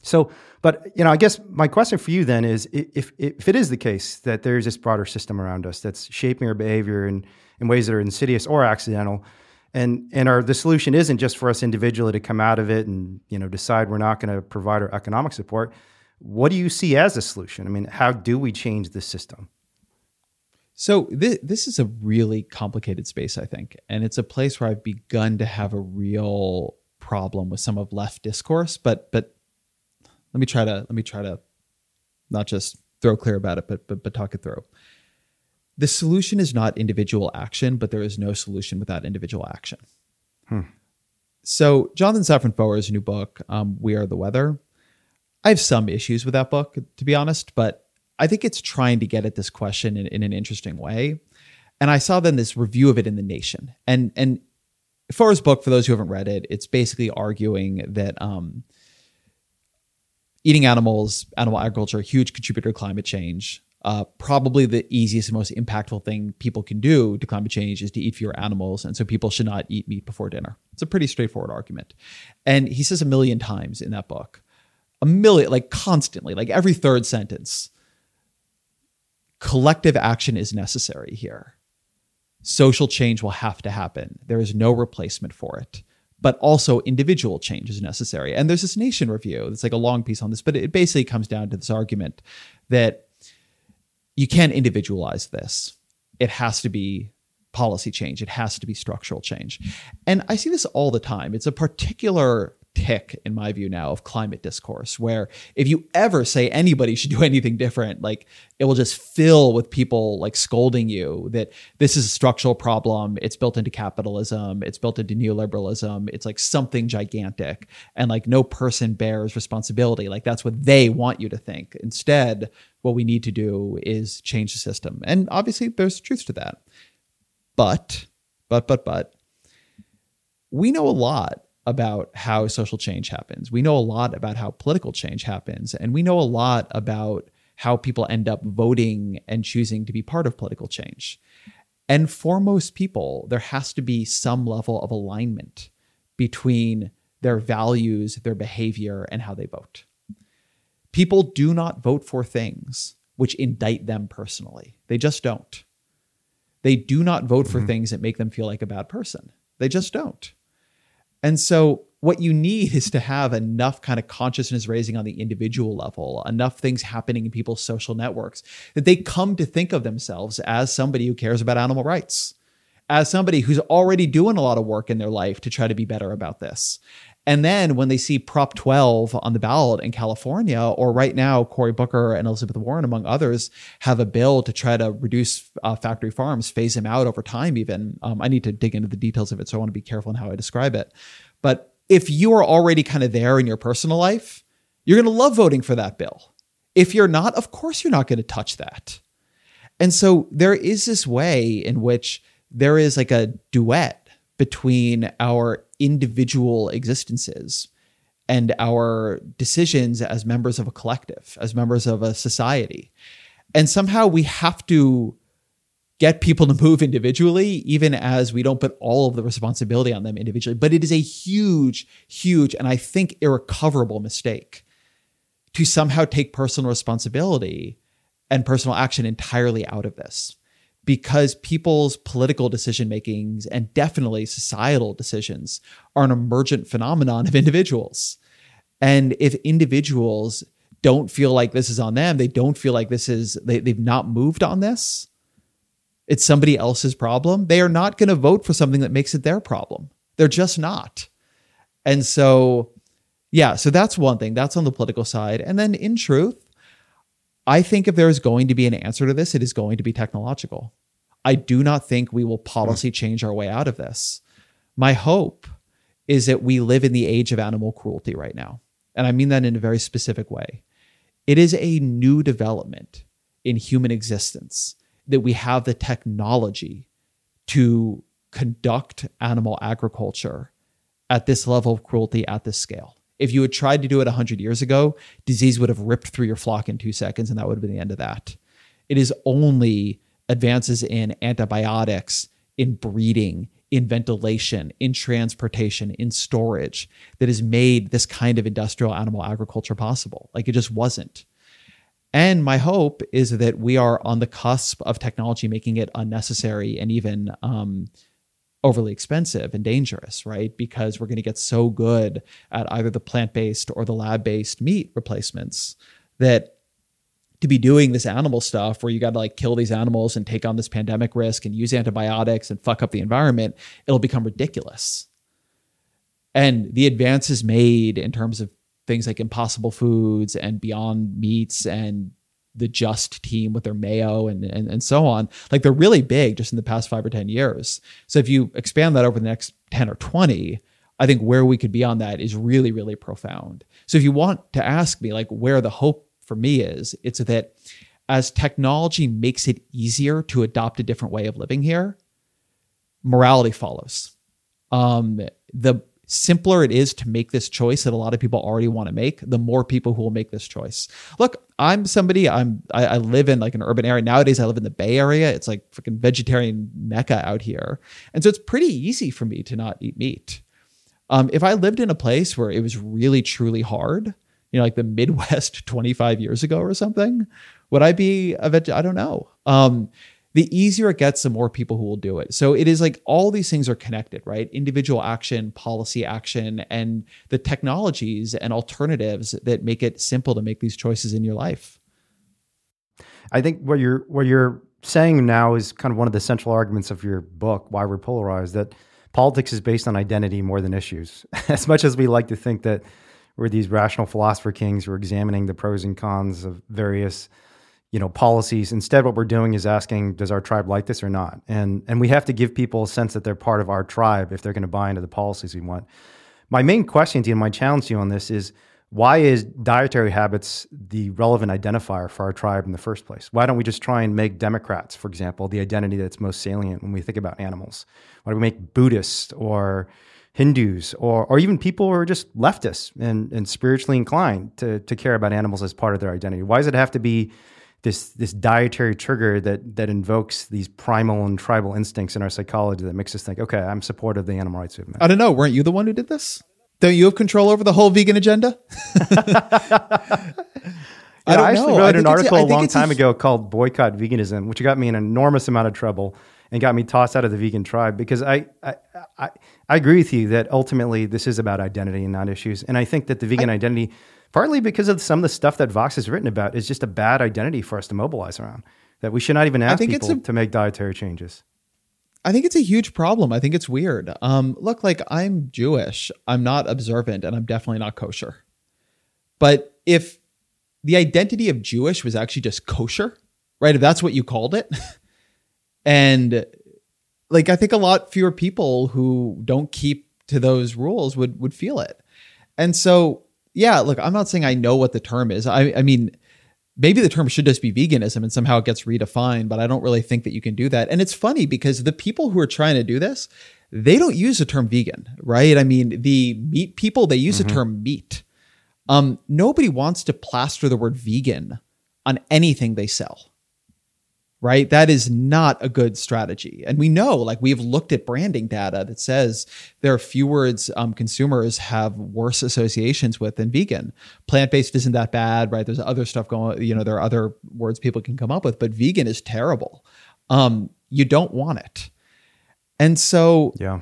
so, but you know, I guess my question for you then is, if if it is the case that there is this broader system around us that's shaping our behavior and in ways that are insidious or accidental. And and our the solution isn't just for us individually to come out of it and you know decide we're not going to provide our economic support. What do you see as a solution? I mean, how do we change the system? So this this is a really complicated space, I think, and it's a place where I've begun to have a real problem with some of left discourse. But but let me try to let me try to not just throw clear about it, but but but talk it through the solution is not individual action, but there is no solution without individual action. Hmm. So, Jonathan Safran Foer's new book, um, We Are the Weather, I have some issues with that book, to be honest, but I think it's trying to get at this question in, in an interesting way. And I saw then this review of it in The Nation. And, and Foer's book, for those who haven't read it, it's basically arguing that um, eating animals, animal agriculture, a huge contributor to climate change uh, probably the easiest and most impactful thing people can do to climate change is to eat fewer animals. And so people should not eat meat before dinner. It's a pretty straightforward argument. And he says a million times in that book, a million, like constantly, like every third sentence, collective action is necessary here. Social change will have to happen. There is no replacement for it. But also individual change is necessary. And there's this nation review. that's like a long piece on this, but it basically comes down to this argument that you can't individualize this. It has to be policy change. It has to be structural change. And I see this all the time. It's a particular tic in my view now of climate discourse where if you ever say anybody should do <laughs> anything different like it will just fill with people like scolding you that this is a structural problem it's built into capitalism it's built into neoliberalism it's like something gigantic and like no person bears responsibility. Like that's what they want you to think. Instead what we need to do is change the system. And obviously there's truth to that. But but but but we know a lot about how social change happens. We know a lot about how political change happens. And we know a lot about how people end up voting and choosing to be part of political change. And for most people, there has to be some level of alignment between their values, their behavior, and how they vote. People do not vote for things which indict them personally. They just don't. They do not vote for mm-hmm. things that make them feel like a bad person. They just don't. And so what you need is to have enough kind of consciousness raising on the individual level, enough things happening in people's social networks that they come to think of themselves as somebody who cares about animal rights, as somebody who's already doing a lot of work in their life to try to be better about this. And then when they see Prop 12 on the ballot in California, or right now, Cory Booker and Elizabeth Warren, among others, have a bill to try to reduce uh, factory farms, phase them out over time, even. Um, I need to dig into the details of it, so I want to be careful in how I describe it. But if you are already kind of there in your personal life, you're going to love voting for that bill. If you're not, of course, you're not going to touch that. And so there is this way in which there is like a duet between our individual existences and our decisions as members of a collective, as members of a society. And somehow we have to get people to move individually, even as we don't put all of the responsibility on them individually. But it is a huge, huge, and I think irrecoverable mistake to somehow take personal responsibility and personal action entirely out of this because people's political decision makings and definitely societal decisions are an emergent phenomenon of individuals. And if individuals don't feel like this is on them, they don't feel like this is, they, they've not moved on this, it's somebody else's problem, they are not going to vote for something that makes it their problem. They're just not. And so, yeah, so that's one thing. That's on the political side. And then in truth, I think if there is going to be an answer to this, it is going to be technological. I do not think we will policy hmm. change our way out of this. My hope is that we live in the age of animal cruelty right now. And I mean that in a very specific way. It is a new development in human existence that we have the technology to conduct animal agriculture at this level of cruelty at this scale. If you had tried to do it 100 years ago, disease would have ripped through your flock in two seconds, and that would have been the end of that. It is only advances in antibiotics, in breeding, in ventilation, in transportation, in storage that has made this kind of industrial animal agriculture possible. Like it just wasn't. And my hope is that we are on the cusp of technology making it unnecessary and even um, overly expensive and dangerous, right? Because we're going to get so good at either the plant based or the lab based meat replacements that to be doing this animal stuff where you got to like kill these animals and take on this pandemic risk and use antibiotics and fuck up the environment, it'll become ridiculous. And the advances made in terms of things like Impossible Foods and Beyond Meats and the Just team with their mayo and, and and so on. Like they're really big just in the past five or ten years. So if you expand that over the next ten or twenty, I think where we could be on that is really really profound. So if you want to ask me like where the hope for me is it's that as technology makes it easier to adopt a different way of living here, morality follows. Um, the simpler it is to make this choice that a lot of people already want to make, the more people who will make this choice. Look, I'm somebody. I'm I, I, live in like an urban area nowadays. I live in the Bay Area. It's like freaking vegetarian mecca out here, and so it's pretty easy for me to not eat meat. Um, if I lived in a place where it was really truly hard, you know, like the <laughs> Midwest 25 years ago or something, would I be a veg? I don't know. Um, the easier it gets, the more people who will do it. So it is like all these things are connected, right? Individual action, policy action, and the technologies and alternatives that make it simple to make these choices in your life. I think what you're what you're saying now is kind of one of the central arguments of your book, Why We're Polarized, that politics is based on identity more than issues. <laughs> as much as we like to think that we're these rational philosopher kings who are examining the pros and cons of various you know policies. Instead what we're doing is asking does our tribe like this or not? And and we have to give people a sense that they're part of our tribe if they're going to buy into the policies we want. My main question to you and my challenge to you on this is why is dietary habits the relevant identifier for our tribe in the first place? Why don't we just try and make democrats for example the identity that's most salient when we think about animals? Why do we make buddhists or Hindus or, or even people who are just leftists and, and spiritually inclined to, to care about animals as part of their identity? Why does it have to be this this dietary trigger that that invokes these primal and tribal instincts in our psychology that makes us think, okay, I'm supportive of the animal rights movement. I don't know. Weren't you the one who did this? Don't you have control over the whole vegan agenda? <laughs> <laughs> I, I actually know. wrote an article a, a long time a, ago called "Boycott Veganism," which got me an enormous amount of trouble and got me tossed out of the vegan tribe because I I, I, I agree with you that ultimately this is about identity and not issues, and I think that the vegan I, identity partly because of some of the stuff that Vox has written about, is just a bad identity for us to mobilize around. That we should not even ask people a, to make dietary changes. I think it's a huge problem. I think it's weird. Um, look, like I'm Jewish, I'm not observant, and I'm definitely not kosher. But if the identity of Jewish was actually just kosher, right? If that's what you called it, <laughs> and like I think a lot fewer people who don't keep to those rules would would feel it. And so yeah, look, I'm not saying I know what the term is. I, I mean, maybe the term should just be veganism and somehow it gets redefined, but I don't really think that you can do that. And it's funny because the people who are trying to do this, they don't use the term vegan, right? I mean, the meat people, they use mm-hmm. the term meat. Um, nobody wants to plaster the word vegan on anything they sell right? That is not a good strategy. And we know, like, we've looked at branding data that says there are few words um, consumers have worse associations with than vegan. Plant based isn't that bad, right? There's other stuff going, you know, there are other words people can come up with, but vegan is terrible. Um, you don't want it. And so, yeah.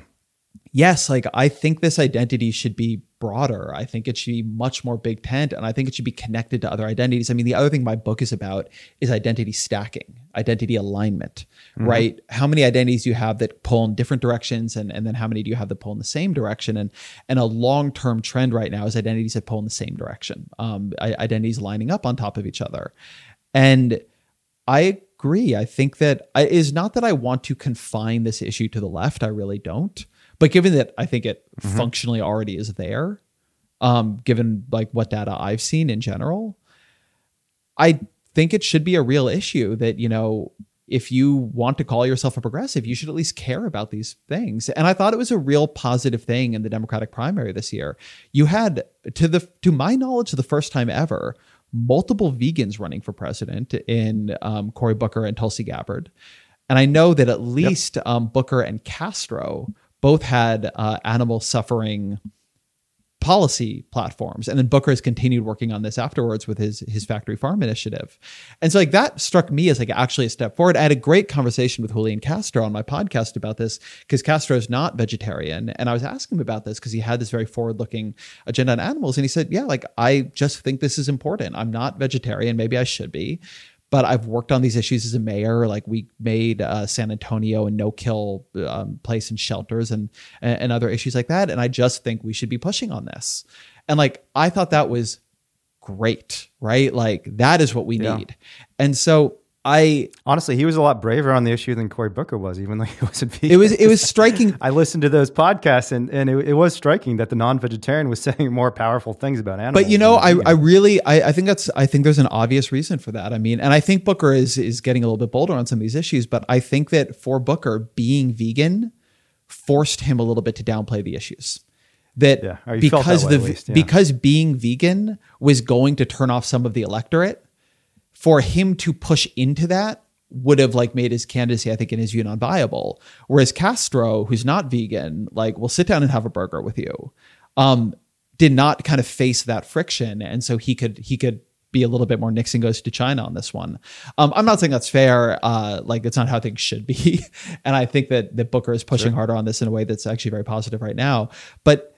Yes, like I think this identity should be broader. I think it should be much more big tent and I think it should be connected to other identities. I mean, the other thing my book is about is identity stacking, identity alignment, mm-hmm. right? How many identities do you have that pull in different directions and, and then how many do you have that pull in the same direction? And and a long-term trend right now is identities that pull in the same direction. Um, identities lining up on top of each other. And I agree. I think that I, is not that I want to confine this issue to the left. I really don't. But given that I think it mm-hmm. functionally already is there, um, given like what data I've seen in general, I think it should be a real issue that, you know, if you want to call yourself a progressive, you should at least care about these things. And I thought it was a real positive thing in the Democratic primary this year. You had, to the to my knowledge, the first time ever, multiple vegans running for president in um, Cory Booker and Tulsi Gabbard. And I know that at least yep. um, Booker and Castro both had uh, animal suffering policy platforms. And then booker has continued working on this afterwards with his his factory farm initiative. And so like that struck me as like actually a step forward. I had a great conversation with julian castro on my podcast about this because castro is not vegetarian. And i was asking him about this because he had this very forward looking agenda on animals. And he said yeah like i just think this is important. I'm not vegetarian. Maybe i should be but I've worked on these issues as a mayor. Like we made uh, San Antonio a no-kill um, place in shelters and and other issues like that. And I just think we should be pushing on this. And like I thought that was great, right? Like that is what we yeah. need. And so I honestly, he was a lot braver on the issue than Cory Booker was, even though he <laughs> wasn't vegan. It was it was <laughs> striking. I listened to those podcasts, and, and it, it, was striking that the non-vegetarian was <laughs> saying more powerful things about animals. But you know, I, I really I, I think that's I think there's an obvious reason for that. I mean, and I think Booker is is getting a little bit bolder on some of these issues, but I think that for Booker, being vegan forced him a little bit to downplay the issues that yeah, oh, because that the least, yeah. because being vegan was going to turn off some of the electorate for him to push into that would have like made his candidacy, I think, in his view, non-viable. Whereas Castro, who's not vegan, like will sit down and have a burger with you, um, did not kind of face that friction, and so he could he could be a little bit more Nixon goes to China on this one. Um, I'm not saying that's fair. Uh, like it's not how things should be, <laughs> and I think that that Booker is pushing sure. harder on this in a way that's actually very positive right now. But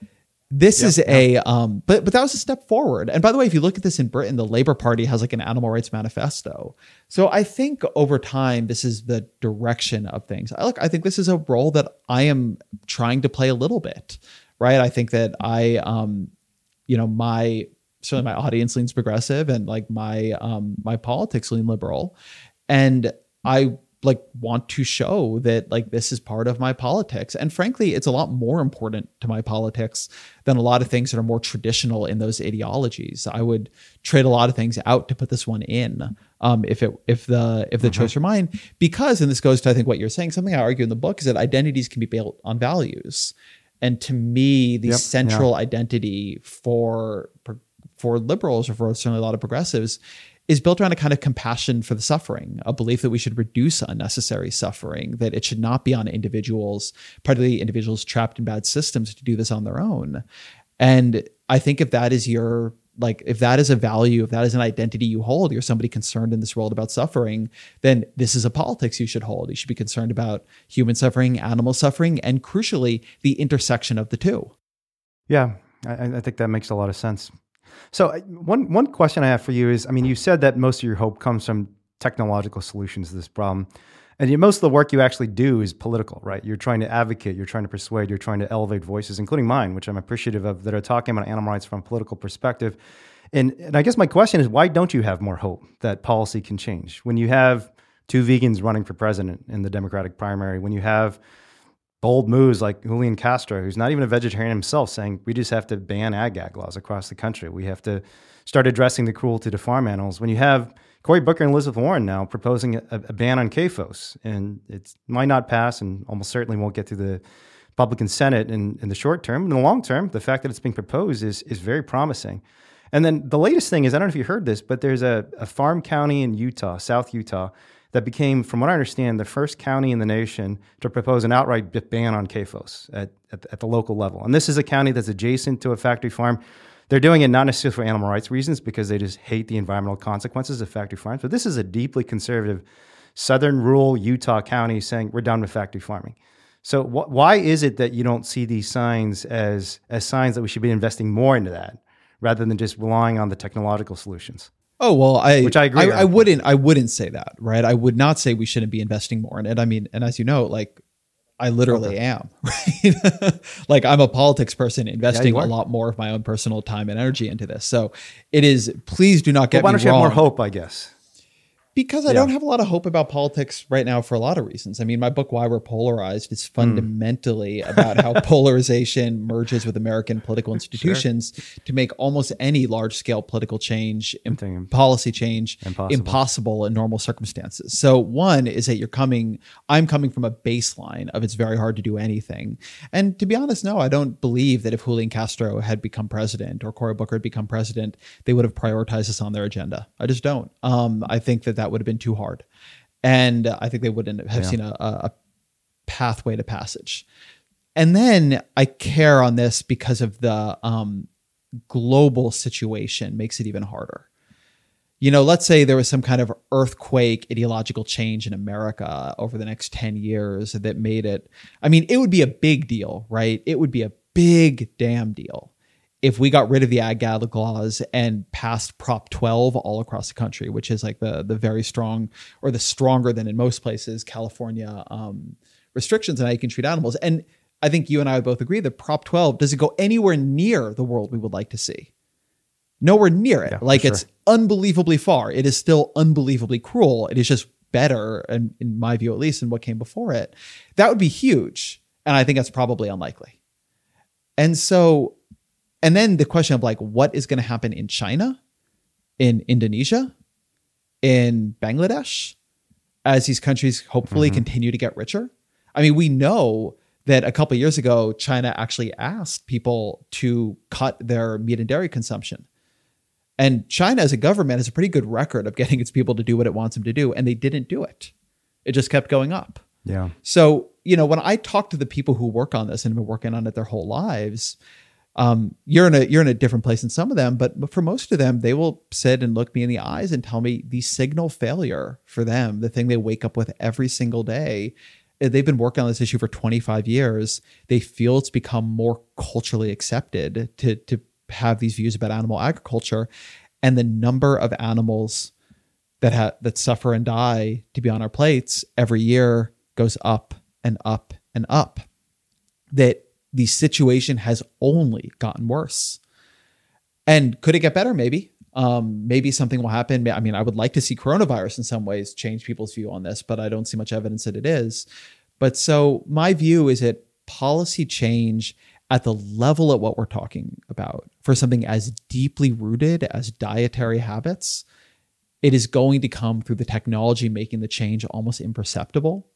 this yep, is yep. a um, but but that was a step forward. And by the way, if you look at this in Britain, the Labour Party has like an animal rights manifesto. So I think over time, this is the direction of things. I look, I think this is a role that I am trying to play a little bit, right? I think that I um, you know, my certainly my audience leans progressive and like my um my politics lean liberal and i like want to show that like this is part of my politics and frankly it's a lot more important to my politics than a lot of things that are more traditional in those ideologies i would trade a lot of things out to put this one in um, if it if the if the mm-hmm. choice were mine because and this goes to i think what you're saying something i argue in the book is that identities can be built on values and to me the yep, central yeah. identity for for liberals or for certainly a lot of progressives is built around a kind of compassion for the suffering, a belief that we should reduce unnecessary suffering, that it should not be on individuals, particularly individuals trapped in bad systems, to do this on their own. And I think if that is your like if that is a value, if that is an identity you hold, you're somebody concerned in this world about suffering, then this is a politics you should hold. You should be concerned about human suffering, animal suffering, and crucially, the intersection of the two. Yeah, I, I think that makes a lot of sense. So one one question I have for you is, I mean, you said that most of your hope comes from technological solutions to this problem, and most of the work you actually do is political, right? You're trying to advocate, you're trying to persuade, you're trying to elevate voices, including mine, which I'm appreciative of, that are talking about animal rights from a political perspective. And, and I guess my question is, why don't you have more hope that policy can change when you have two vegans running for president in the Democratic primary, when you have bold moves like Julian Castro, who's not even a vegetarian himself, saying we just have to ban ag gag laws across the country. We have to start addressing the cruelty to farm animals. When you have Cory Booker and Elizabeth Warren now proposing a, a ban on CAFOs, and it might not pass and almost certainly won't get through the Republican Senate in, in the short term. In the long term, the fact that it's being proposed is, is very promising. And then the latest thing is I don't know if you heard this, but there's a, a farm county in Utah, South Utah, that became, from what I understand, the first county in the nation to propose an outright ban on CAFOs at, at, at, the local level. And this is a county that's adjacent to a factory farm. They're doing it not necessarily for animal rights reasons because they just hate the environmental consequences of factory farms, but this is a deeply conservative southern rural Utah county saying we're done with factory farming. So wh- why is it that you don't see these signs as as signs that we should be investing more into that rather than just relying on the technological solutions? Oh well, I which I agree. I, I, wouldn't. I wouldn't say that, right? I would not say we shouldn't be investing more in it. I mean, and as you know, like I literally okay. am, <laughs> right? like I'm a politics person, investing yeah, a lot more of my own personal time and energy into this. So it is. Please do not get well, why don't you have more hope? I guess because I yeah. don't have a lot of hope about politics right now for a lot of reasons. I mean, my book Why We're Polarized is hmm. fundamentally mm. about how <laughs> polarization merges with American political institutions sure. to make almost any large-scale political change, policy change impossible. impossible in normal circumstances. So, one is that you're coming I'm coming from a baseline of it's very hard to do anything. And to be honest, no, I don't believe that if Julian Castro had become president or Cory Booker had become president, they would have prioritized this on their agenda. I just don't. Um, I think that that would have been too hard. And I think they wouldn't have yeah. seen a, a pathway to passage. And then I care on this because of the um, global situation makes it even harder. You know, let's say there was some kind of earthquake ideological change in America over the next 10 years that made it, I mean, it would be a big deal, right? It would be a big damn deal if we got rid of the ag gag laws and passed Prop 12 all across the country, which is like the the very strong or the stronger than in most places California um, restrictions on how you can treat animals. And I think you and I would both agree that Prop 12 doesn't go anywhere near the world we would like to see. Nowhere near it. Yeah, like sure. it's unbelievably far. It is still unbelievably cruel. It is just better, and in my view at least, than what came before it. That would be huge. And I think that's probably unlikely. And so and then the question of like, what is going to happen in China, in Indonesia, in Bangladesh, as these countries hopefully mm-hmm. continue to get richer? I mean, we know that a couple years ago, China actually asked people to cut their meat and dairy consumption. And China, as a government, has a pretty good record of getting its people to do what it wants them to do, and they didn't do it. It just kept going up. Yeah. So, you know, when I talk to the people who work on this and have been working on it their whole lives, Um, you're in a you're in a different place than some of them, but for most of them, they will sit and look me in the eyes and tell me the signal failure for them, the thing they wake up with every single day. They've been working on this issue for 25 years. They feel it's become more culturally accepted to to have these views about animal agriculture, and the number of animals that ha- that suffer and die to be on our plates every year goes up and up and up. That the situation has only gotten worse. And could it get better? Maybe. Um, maybe something will happen. I mean, I would like to see coronavirus in some ways change people's view on this, but I don't see much evidence that it is. But so my view is that policy change at the level of what we're talking about for something as deeply rooted as dietary habits, it is going to come through the technology making the change almost imperceptible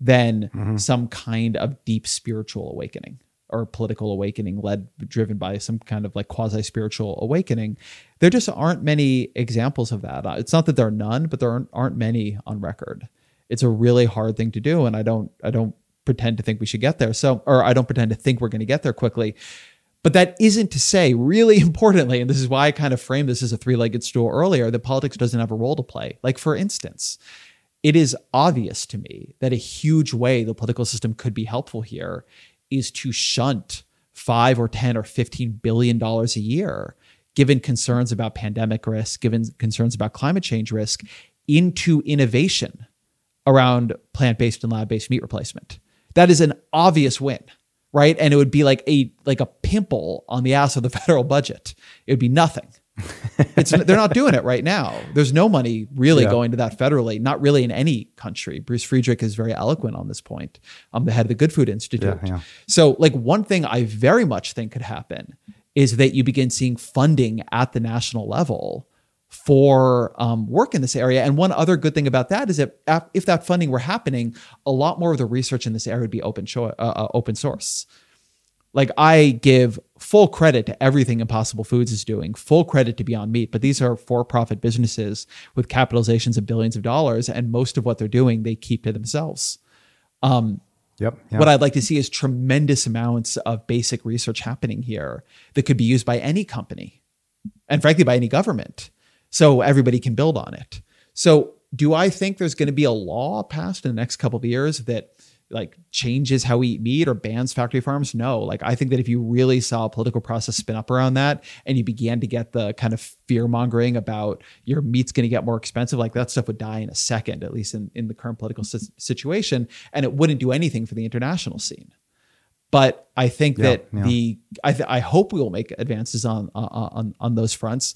than mm-hmm. some kind of deep spiritual awakening or political awakening led driven by some kind of like quasi spiritual awakening. There just aren't many examples of that. It's not that there are none but there aren't, aren't many on record. It's a really hard thing to do and i don't i don't pretend to think we should get there. So or i don't pretend to think we're going to get there quickly. But that isn't to say, really <laughs> importantly, and this is why I kind of framed this as a three legged stool earlier, that politics doesn't have a role to play. Like, for instance, it is obvious to me that a huge way the political system could be helpful here is to shunt five or 10 or 15 billion dollars a year, given concerns about pandemic risk, given concerns about climate change risk, into innovation around plant based and lab based meat replacement. That is an obvious win right? And it would be like a like a pimple on the ass of the <laughs> federal budget. It would be nothing. It's they're not doing it right now. There's no money really Yeah. going to that federally, not really in any country. Bruce Friedrich is very eloquent on this point. I'm the head of the Good Food Institute. Yeah, yeah. So, like one thing I very much think could happen is that you begin seeing funding at the national level for um, work in this area. And one other good thing about that is that if that funding were happening, a lot more of the research in this area would be open cho- uh, uh, open source. Like I give full credit to everything Impossible Foods is doing, full credit to Beyond Meat, but these are for-profit businesses with capitalizations of billions of dollars, and most of what they're doing they keep to themselves. Um, yep. Yeah. What I'd like to see is tremendous amounts of basic research happening here that could be used by any company and frankly by any government so everybody can build on it. So do I think there's going to be a law passed in the next couple of years that like changes how we eat meat or bans factory farms? No. Like I think that if you really saw a political process spin up around that and you began to get the kind of fear mongering about your meat's going to get more expensive, like that stuff would die in a second, at least in, in the current political si- situation. And it wouldn't do anything for the international scene. But I think Yeah, that yeah. the I, th- I hope we will make advances on uh, on on those fronts,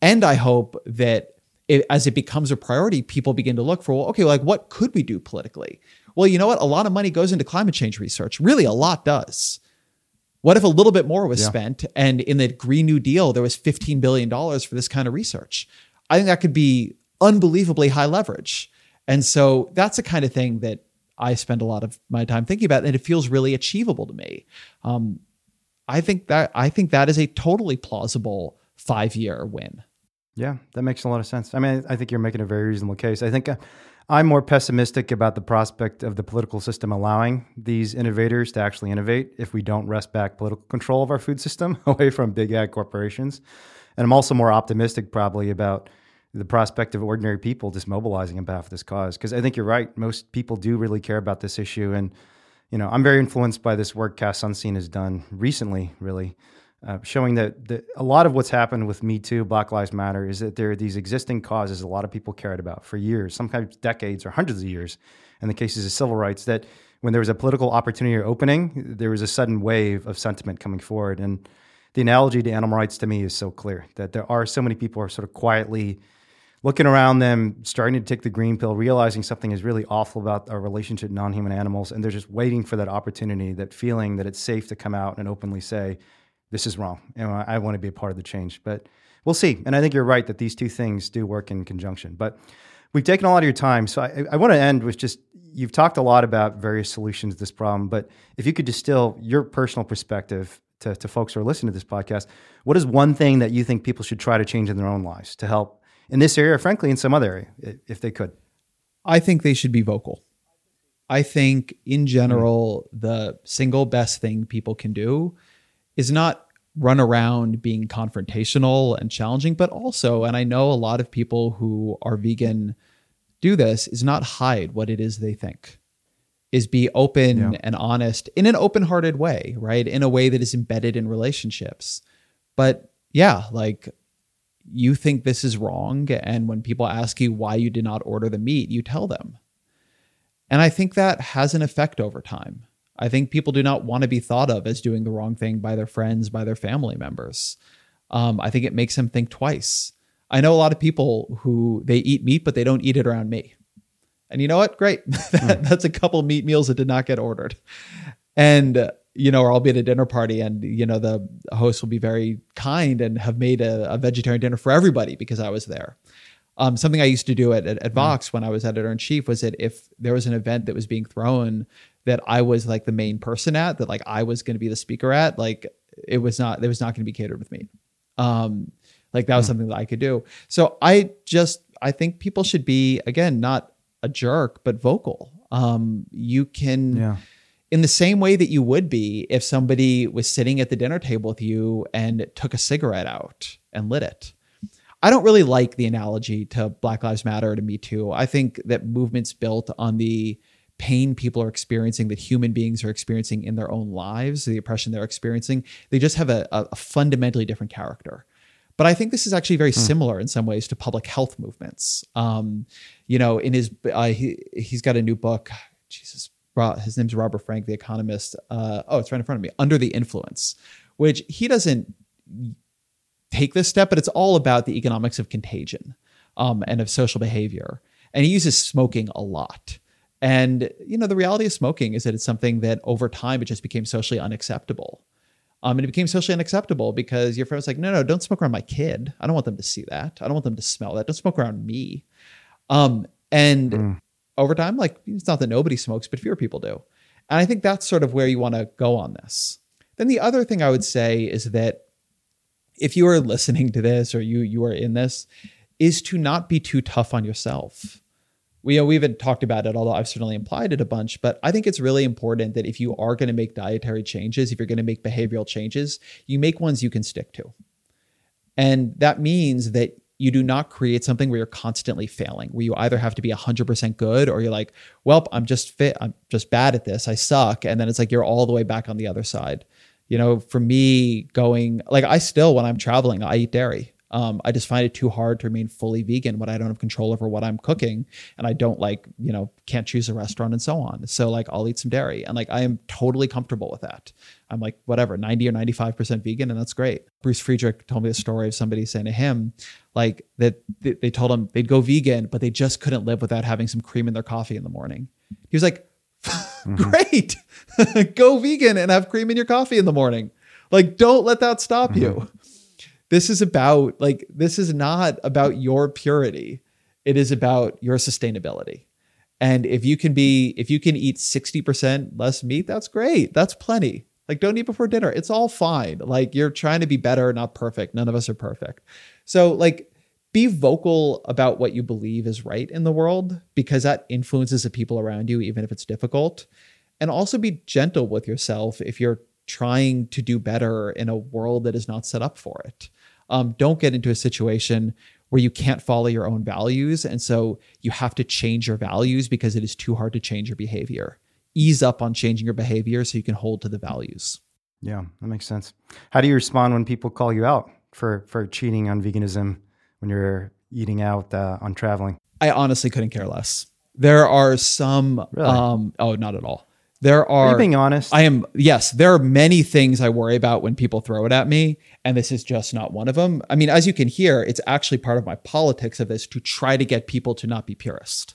and I hope that it, as it becomes a priority, people begin to look for well, okay, like what could we do politically? Well, you know what? A lot of money goes into climate change research. Really, a lot does. What if a little bit more was Yeah. spent and in the Green New Deal there was $15 billion for this kind of research? I think that could be unbelievably high leverage. And so that's the kind of thing that I spend a lot of my time thinking about, and it feels really achievable to me. Um, I think that I think that is a totally plausible five year win. Yeah, that makes a lot of sense. I mean, I think you're making a very reasonable case. I think uh, I'm more pessimistic about the prospect of the political system allowing these innovators to actually innovate if we don't wrest back political control of our food system <laughs> away from big ag corporations. And I'm also more optimistic, probably, about the prospect of ordinary people just mobilizing on behalf of this cause. Because I think you're right. Most people do really care about this issue. And, you know, I'm very influenced by this work Cass Sunstein has done recently, really uh, showing that, a lot of what's happened with Me Too, Black Lives Matter, is that there are these existing causes a lot of people cared about for years, sometimes decades or hundreds of years. In the cases of civil rights, that when there was a political opportunity or opening, there was a sudden wave of sentiment coming forward. And the analogy to animal rights to me is so clear that there are so many people are sort of quietly looking around them, starting to take the green pill, realizing something is really awful about our relationship to non-human animals, and they're just waiting for that opportunity, that feeling that it's safe to come out and openly say, "This is wrong," and I want to be a part of the change. But we'll see. And I think you're right that these two things do work in conjunction. But we've taken a lot of your time, so I, I want to end with just you've talked a lot about various solutions to this problem, but if you could distill your personal perspective to, to folks who are listening to this podcast, what is one thing that you think people should try to change in their own lives to help in this area, or frankly, in some other area, if they could? I think they should be vocal. I think in general, the single best thing people can do is not run around being confrontational and challenging, but also, and I know a lot of people who are vegan do this, is not hide what it is they think, is be open Yeah. and honest in an open hearted way, right? In a way that is embedded in relationships. But yeah, like you think this is wrong. And when people ask you why you did not order the meat, you tell them. And I think that has an effect over time. I think people do not want to be thought of as doing the wrong thing by their friends, by their family members. Um, I think it makes them think twice. I know a lot of people who they eat meat, but they don't eat it around me. And you know what? Great. <laughs> that, That's a couple meat meals that did not get ordered. And, uh, you know, or I'll be at a dinner party and, you know, the host will be very kind and have made a, a vegetarian dinner for everybody because I was there. Um, something I used to do at, at, at Vox when I was editor in chief was that if there was an event that was being thrown that I was like the main person at, that like I was going to be the speaker at, like it was not, it was not going to be catered with me. Um, like that was something that I could do. So I just, I think people should be, again, not a jerk, but vocal. Um, you can, Yeah. in the same way that you would be if somebody was sitting at the dinner table with you and took a cigarette out and lit it. I don't really like the analogy to Black Lives Matter to Me Too. I think that movements built on the pain people are experiencing, that human beings are experiencing in their own lives, the oppression they're experiencing, they just have a, a fundamentally different character. But I think this is actually very similar in some ways to public health movements. Um, you know, in his uh, he he's got a new book. Jesus, his name's Robert Frank, the economist. Uh, oh, it's right in front of me. Under the Influence, which he doesn't take this step, but it's all about the economics of contagion um, and of social behavior. And he uses smoking a lot. And you know, the reality of smoking is that it's something that over time it just became socially unacceptable. Um, and it became socially unacceptable because your friend was like, no, no, don't smoke around my kid. I don't want them to see that. I don't want them to smell that. Don't smoke around me. Um, and over time, like it's not that nobody smokes, but fewer people do. And I think that's sort of where you want to go on this. Then the other thing I would say is that if you are <laughs> listening to this or you you are in this, is to not be too tough on yourself. We, we haven't talked about it, although I've certainly implied it a bunch, but I think it's really important that if you are going to make dietary changes, if you're going to make behavioral changes, you make ones you can stick to. And that means that you do not create something where you're constantly failing, where you either have to be 100% good or you're like, well, I'm just fit, I'm just bad at this, I suck. And then it's like you're all the way back on the other side. You know, for me, going like I still, when I'm traveling, I eat dairy. Um, I just find it too hard to remain fully vegan when I don't have control over what I'm cooking and I don't like, you know, can't choose a restaurant and so on. So like I'll eat some dairy and like I am totally comfortable with that. I'm like, whatever, 90 or 95% vegan, and that's great. Bruce Friedrich told me a story of somebody saying to him, like that they, they told him they'd go vegan, but they just couldn't live without having some cream in their coffee in the morning. He was like, <laughs> great, <laughs> go vegan and have cream in your coffee in the morning. Like, don't let that stop you. This is about, like, this is not about your purity. It is about your sustainability. And if you can be, if you can eat 60% less meat, that's great. That's plenty. Like, don't eat before dinner. It's all fine. Like, you're trying to be better, not perfect. None of us are perfect. So, like, be vocal about what you believe is right in the world because that influences the people around you, even if it's difficult. And also be gentle with yourself if you're trying to do better in a world that is not set up for it. Um, don't get into a situation where you can't follow your own values. And so you have to change your values because it is too hard to change your behavior. Ease up on changing your behavior so you can hold to the values. Yeah, that makes sense. How do you respond when people call you out for for cheating on veganism when you're eating out uh, on traveling? I honestly couldn't care less. There are some, Really? um, oh, not at all. There are, Are being honest? I am, yes, there are many things I worry about when people throw it at me, and this is just not one of them. I mean, as you can hear, it's actually part of my politics of this to try to get people to not be purist.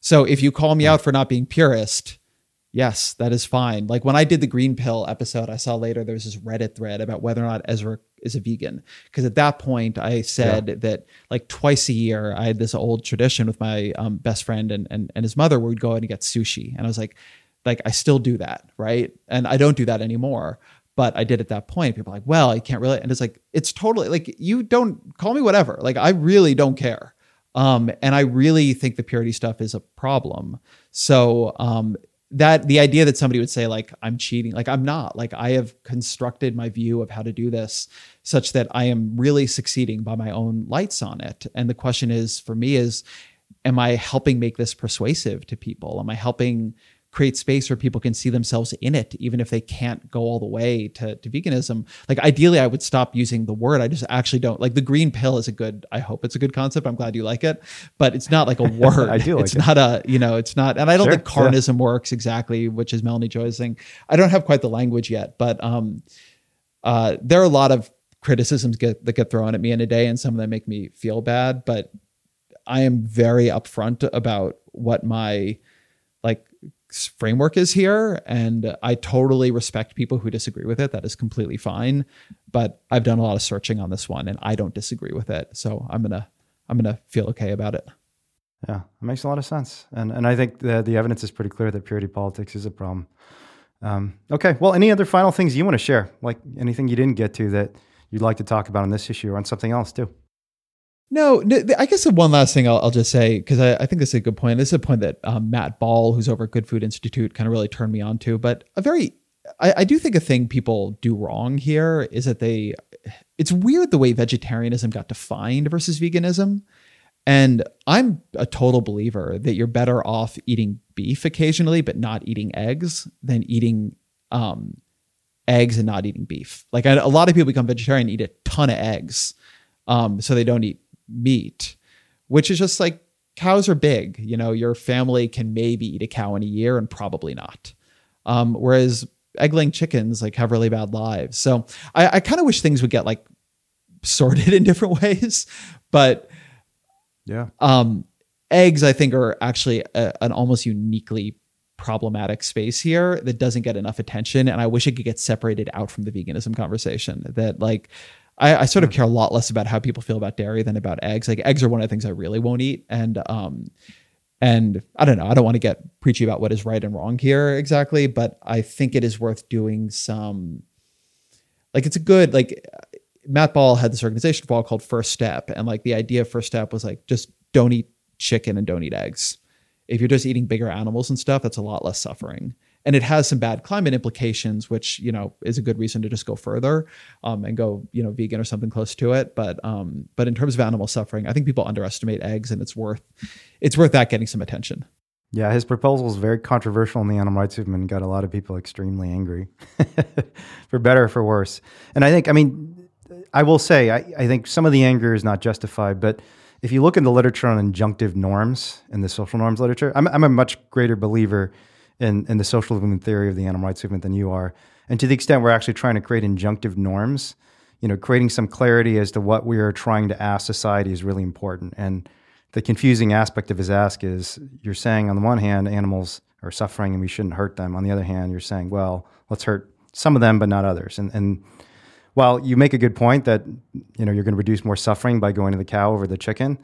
So if you call me out for not being purist, yes, that is fine. Like when I did the green pill episode, I saw later there was this Reddit thread about whether or not Ezra is a vegan. Because at that point, I said that like twice a year, I had this old tradition with my um, best friend and, and and his mother where we'd go out and get sushi, and I was like, like I still do that, right? And I don't do that anymore. But I did at that point. People are like, well, I can't really. And it's like, it's totally like, you don't call me whatever. Like, I really don't care. Um, and I really think the purity stuff is a problem. So um, that the idea that somebody would say like i'm cheating like i'm not like i have constructed my view of how to do this such that i am really succeeding by my own lights on it and the question is for me is am i helping make this persuasive to people am i helping create space where people can see themselves in it, even if they can't go all the way to, to veganism. Like ideally, I would stop using the word. I just actually don't like the green pill is a good, I hope it's a good concept. I'm glad you like it, but it's not like a <laughs> word. I do. Like it's it. not a, you know, it's not, and I don't Sure, think carnism works exactly, which is Melanie Joy's thing. I don't have quite the language yet, but um, uh, there are a lot of criticisms get, that get thrown at me in a day, and some of them make me feel bad, but I am very upfront about what my like framework is here and i totally respect people who disagree with it that is completely fine but i've done a lot of searching on this one and i don't disagree with it so i'm gonna i'm gonna feel okay about it Yeah, it makes a lot of sense, and and I think the the evidence is pretty clear that purity politics is a problem. Um, okay, well, any other final things you want to share, like anything you didn't get to that you'd like to talk about on this issue or on something else too? No, no I guess the one last thing I'll, I'll just say because I, I think this is a good point. This is a point that um, Matt Ball, who's over at Good Food Institute, kind of really turned me on to. But a very, I, I do think a thing people do wrong here is that they, it's weird the way vegetarianism got defined versus veganism. And I'm a total believer that you're better off eating beef occasionally, but not eating eggs than eating um, eggs and not eating beef. Like I, a lot of people become vegetarian, and eat a ton of eggs, um, so they don't eat meat, which is just like cows are big. You know, your family can maybe eat a cow in a year and probably not. Um, whereas egg-laying chickens like have really bad lives. So I, I kind of wish things would get like sorted <laughs> in different ways, but Yeah, um, eggs, I think, are actually a, an almost uniquely problematic space here that doesn't get enough attention. And I wish it could get separated out from the veganism conversation. That, like, I, I sort of care a lot less about how people feel about dairy than about eggs. Like, eggs are one of the things I really won't eat. And, um, and I don't know, I don't want to get preachy about what is right and wrong here exactly, but I think it is worth doing some, like, it's a good, like, Matt Ball had this organization for called First Step, and like the idea of First Step was like just don't eat chicken and don't eat eggs. If you're just eating bigger animals and stuff, that's a lot less suffering. And it has some bad climate implications, which you know is a good reason to just go further um, and go you know vegan or something close to it. But um, but in terms of animal suffering, I think people underestimate eggs, and it's worth it's worth that getting some attention. yeah. His proposal is very controversial in the animal rights movement and got a lot of people extremely angry, <laughs> for better or for worse. And I think, I mean, I will say, I, I think some of the anger is not justified, but if you look in the literature on injunctive norms in the social norms literature, I'm, I'm a much greater believer in, in the social movement theory of the animal rights movement than you are. And to the extent we're actually trying to create injunctive norms, you know, creating some clarity as to what we are trying to ask society is really important. And the confusing aspect of his ask is you're saying on the one hand animals are suffering and we shouldn't hurt them. On the other hand, you're saying, well, let's hurt some of them but not others. And and while you make a good point that you know you're going to reduce more suffering by going to the cow over the chicken,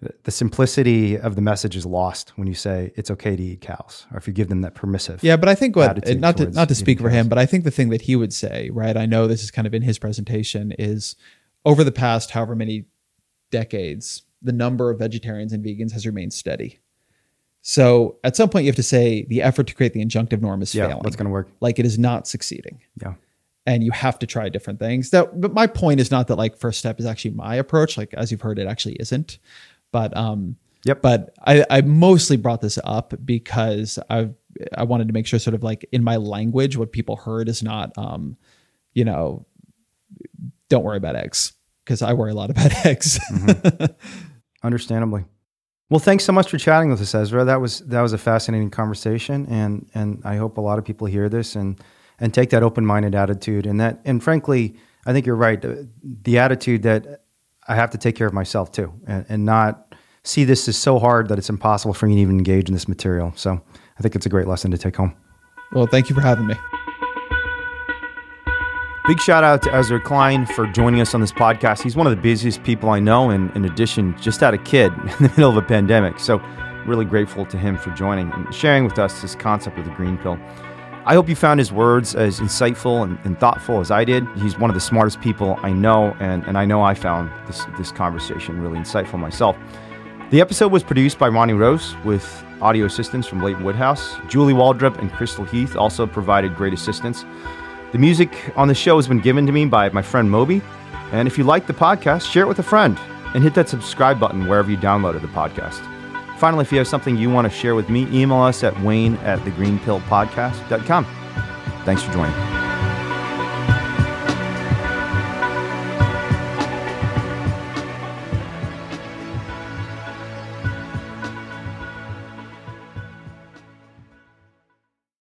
the simplicity of the message is lost when you say it's okay to eat cows or if you give them that permissive. Yeah, but I think what not to not to speak for him, but I think the thing that he would say, right? I know this is kind of in his presentation is over the past however many decades, the number of vegetarians and vegans has remained steady. So at some point you have to say the effort to create the injunctive norm is yeah, failing. what's going to work? like it is not succeeding. Yeah. And you have to try different things. That but my point is not that like first step is actually my approach. Like as you've heard, it actually isn't. But um Yep. but I, I mostly brought this up because I I wanted to make sure sort of like in my language what people heard is not um you know don't worry about eggs because I worry a lot <laughs> about eggs. Understandably. Well, thanks so much for chatting with us, Ezra. That was that was a fascinating conversation, and and I hope a lot of people hear this and and take that open minded attitude. And that and frankly, I think you're right. The, the attitude that I have to take care of myself too, and, and not see this as so hard that it's impossible for me to even engage in this material. So I think it's a great lesson to take home. well, thank you for having me. Big shout out to Ezra Klein for joining us on this podcast. He's one of the busiest people I know, and in addition, just had a kid <laughs> in the middle of a pandemic. So, really grateful to him for joining and sharing with us this concept of the green pill. I hope you found his words as insightful and, and thoughtful as I did. He's one of the smartest people I know, and, and I know I found this, this conversation really insightful myself. The episode was produced by Ronnie Rose with audio assistance from Leighton Woodhouse. Julie Waldrop and Crystal Heath also provided great assistance. The music on the show has been given to me by my friend Moby. And if you like the podcast, share it with a friend and hit that subscribe button wherever you downloaded the podcast. Finally, if you have something you want to share with me, email us at wayne at thegreenpillpodcast.com. Thanks for joining.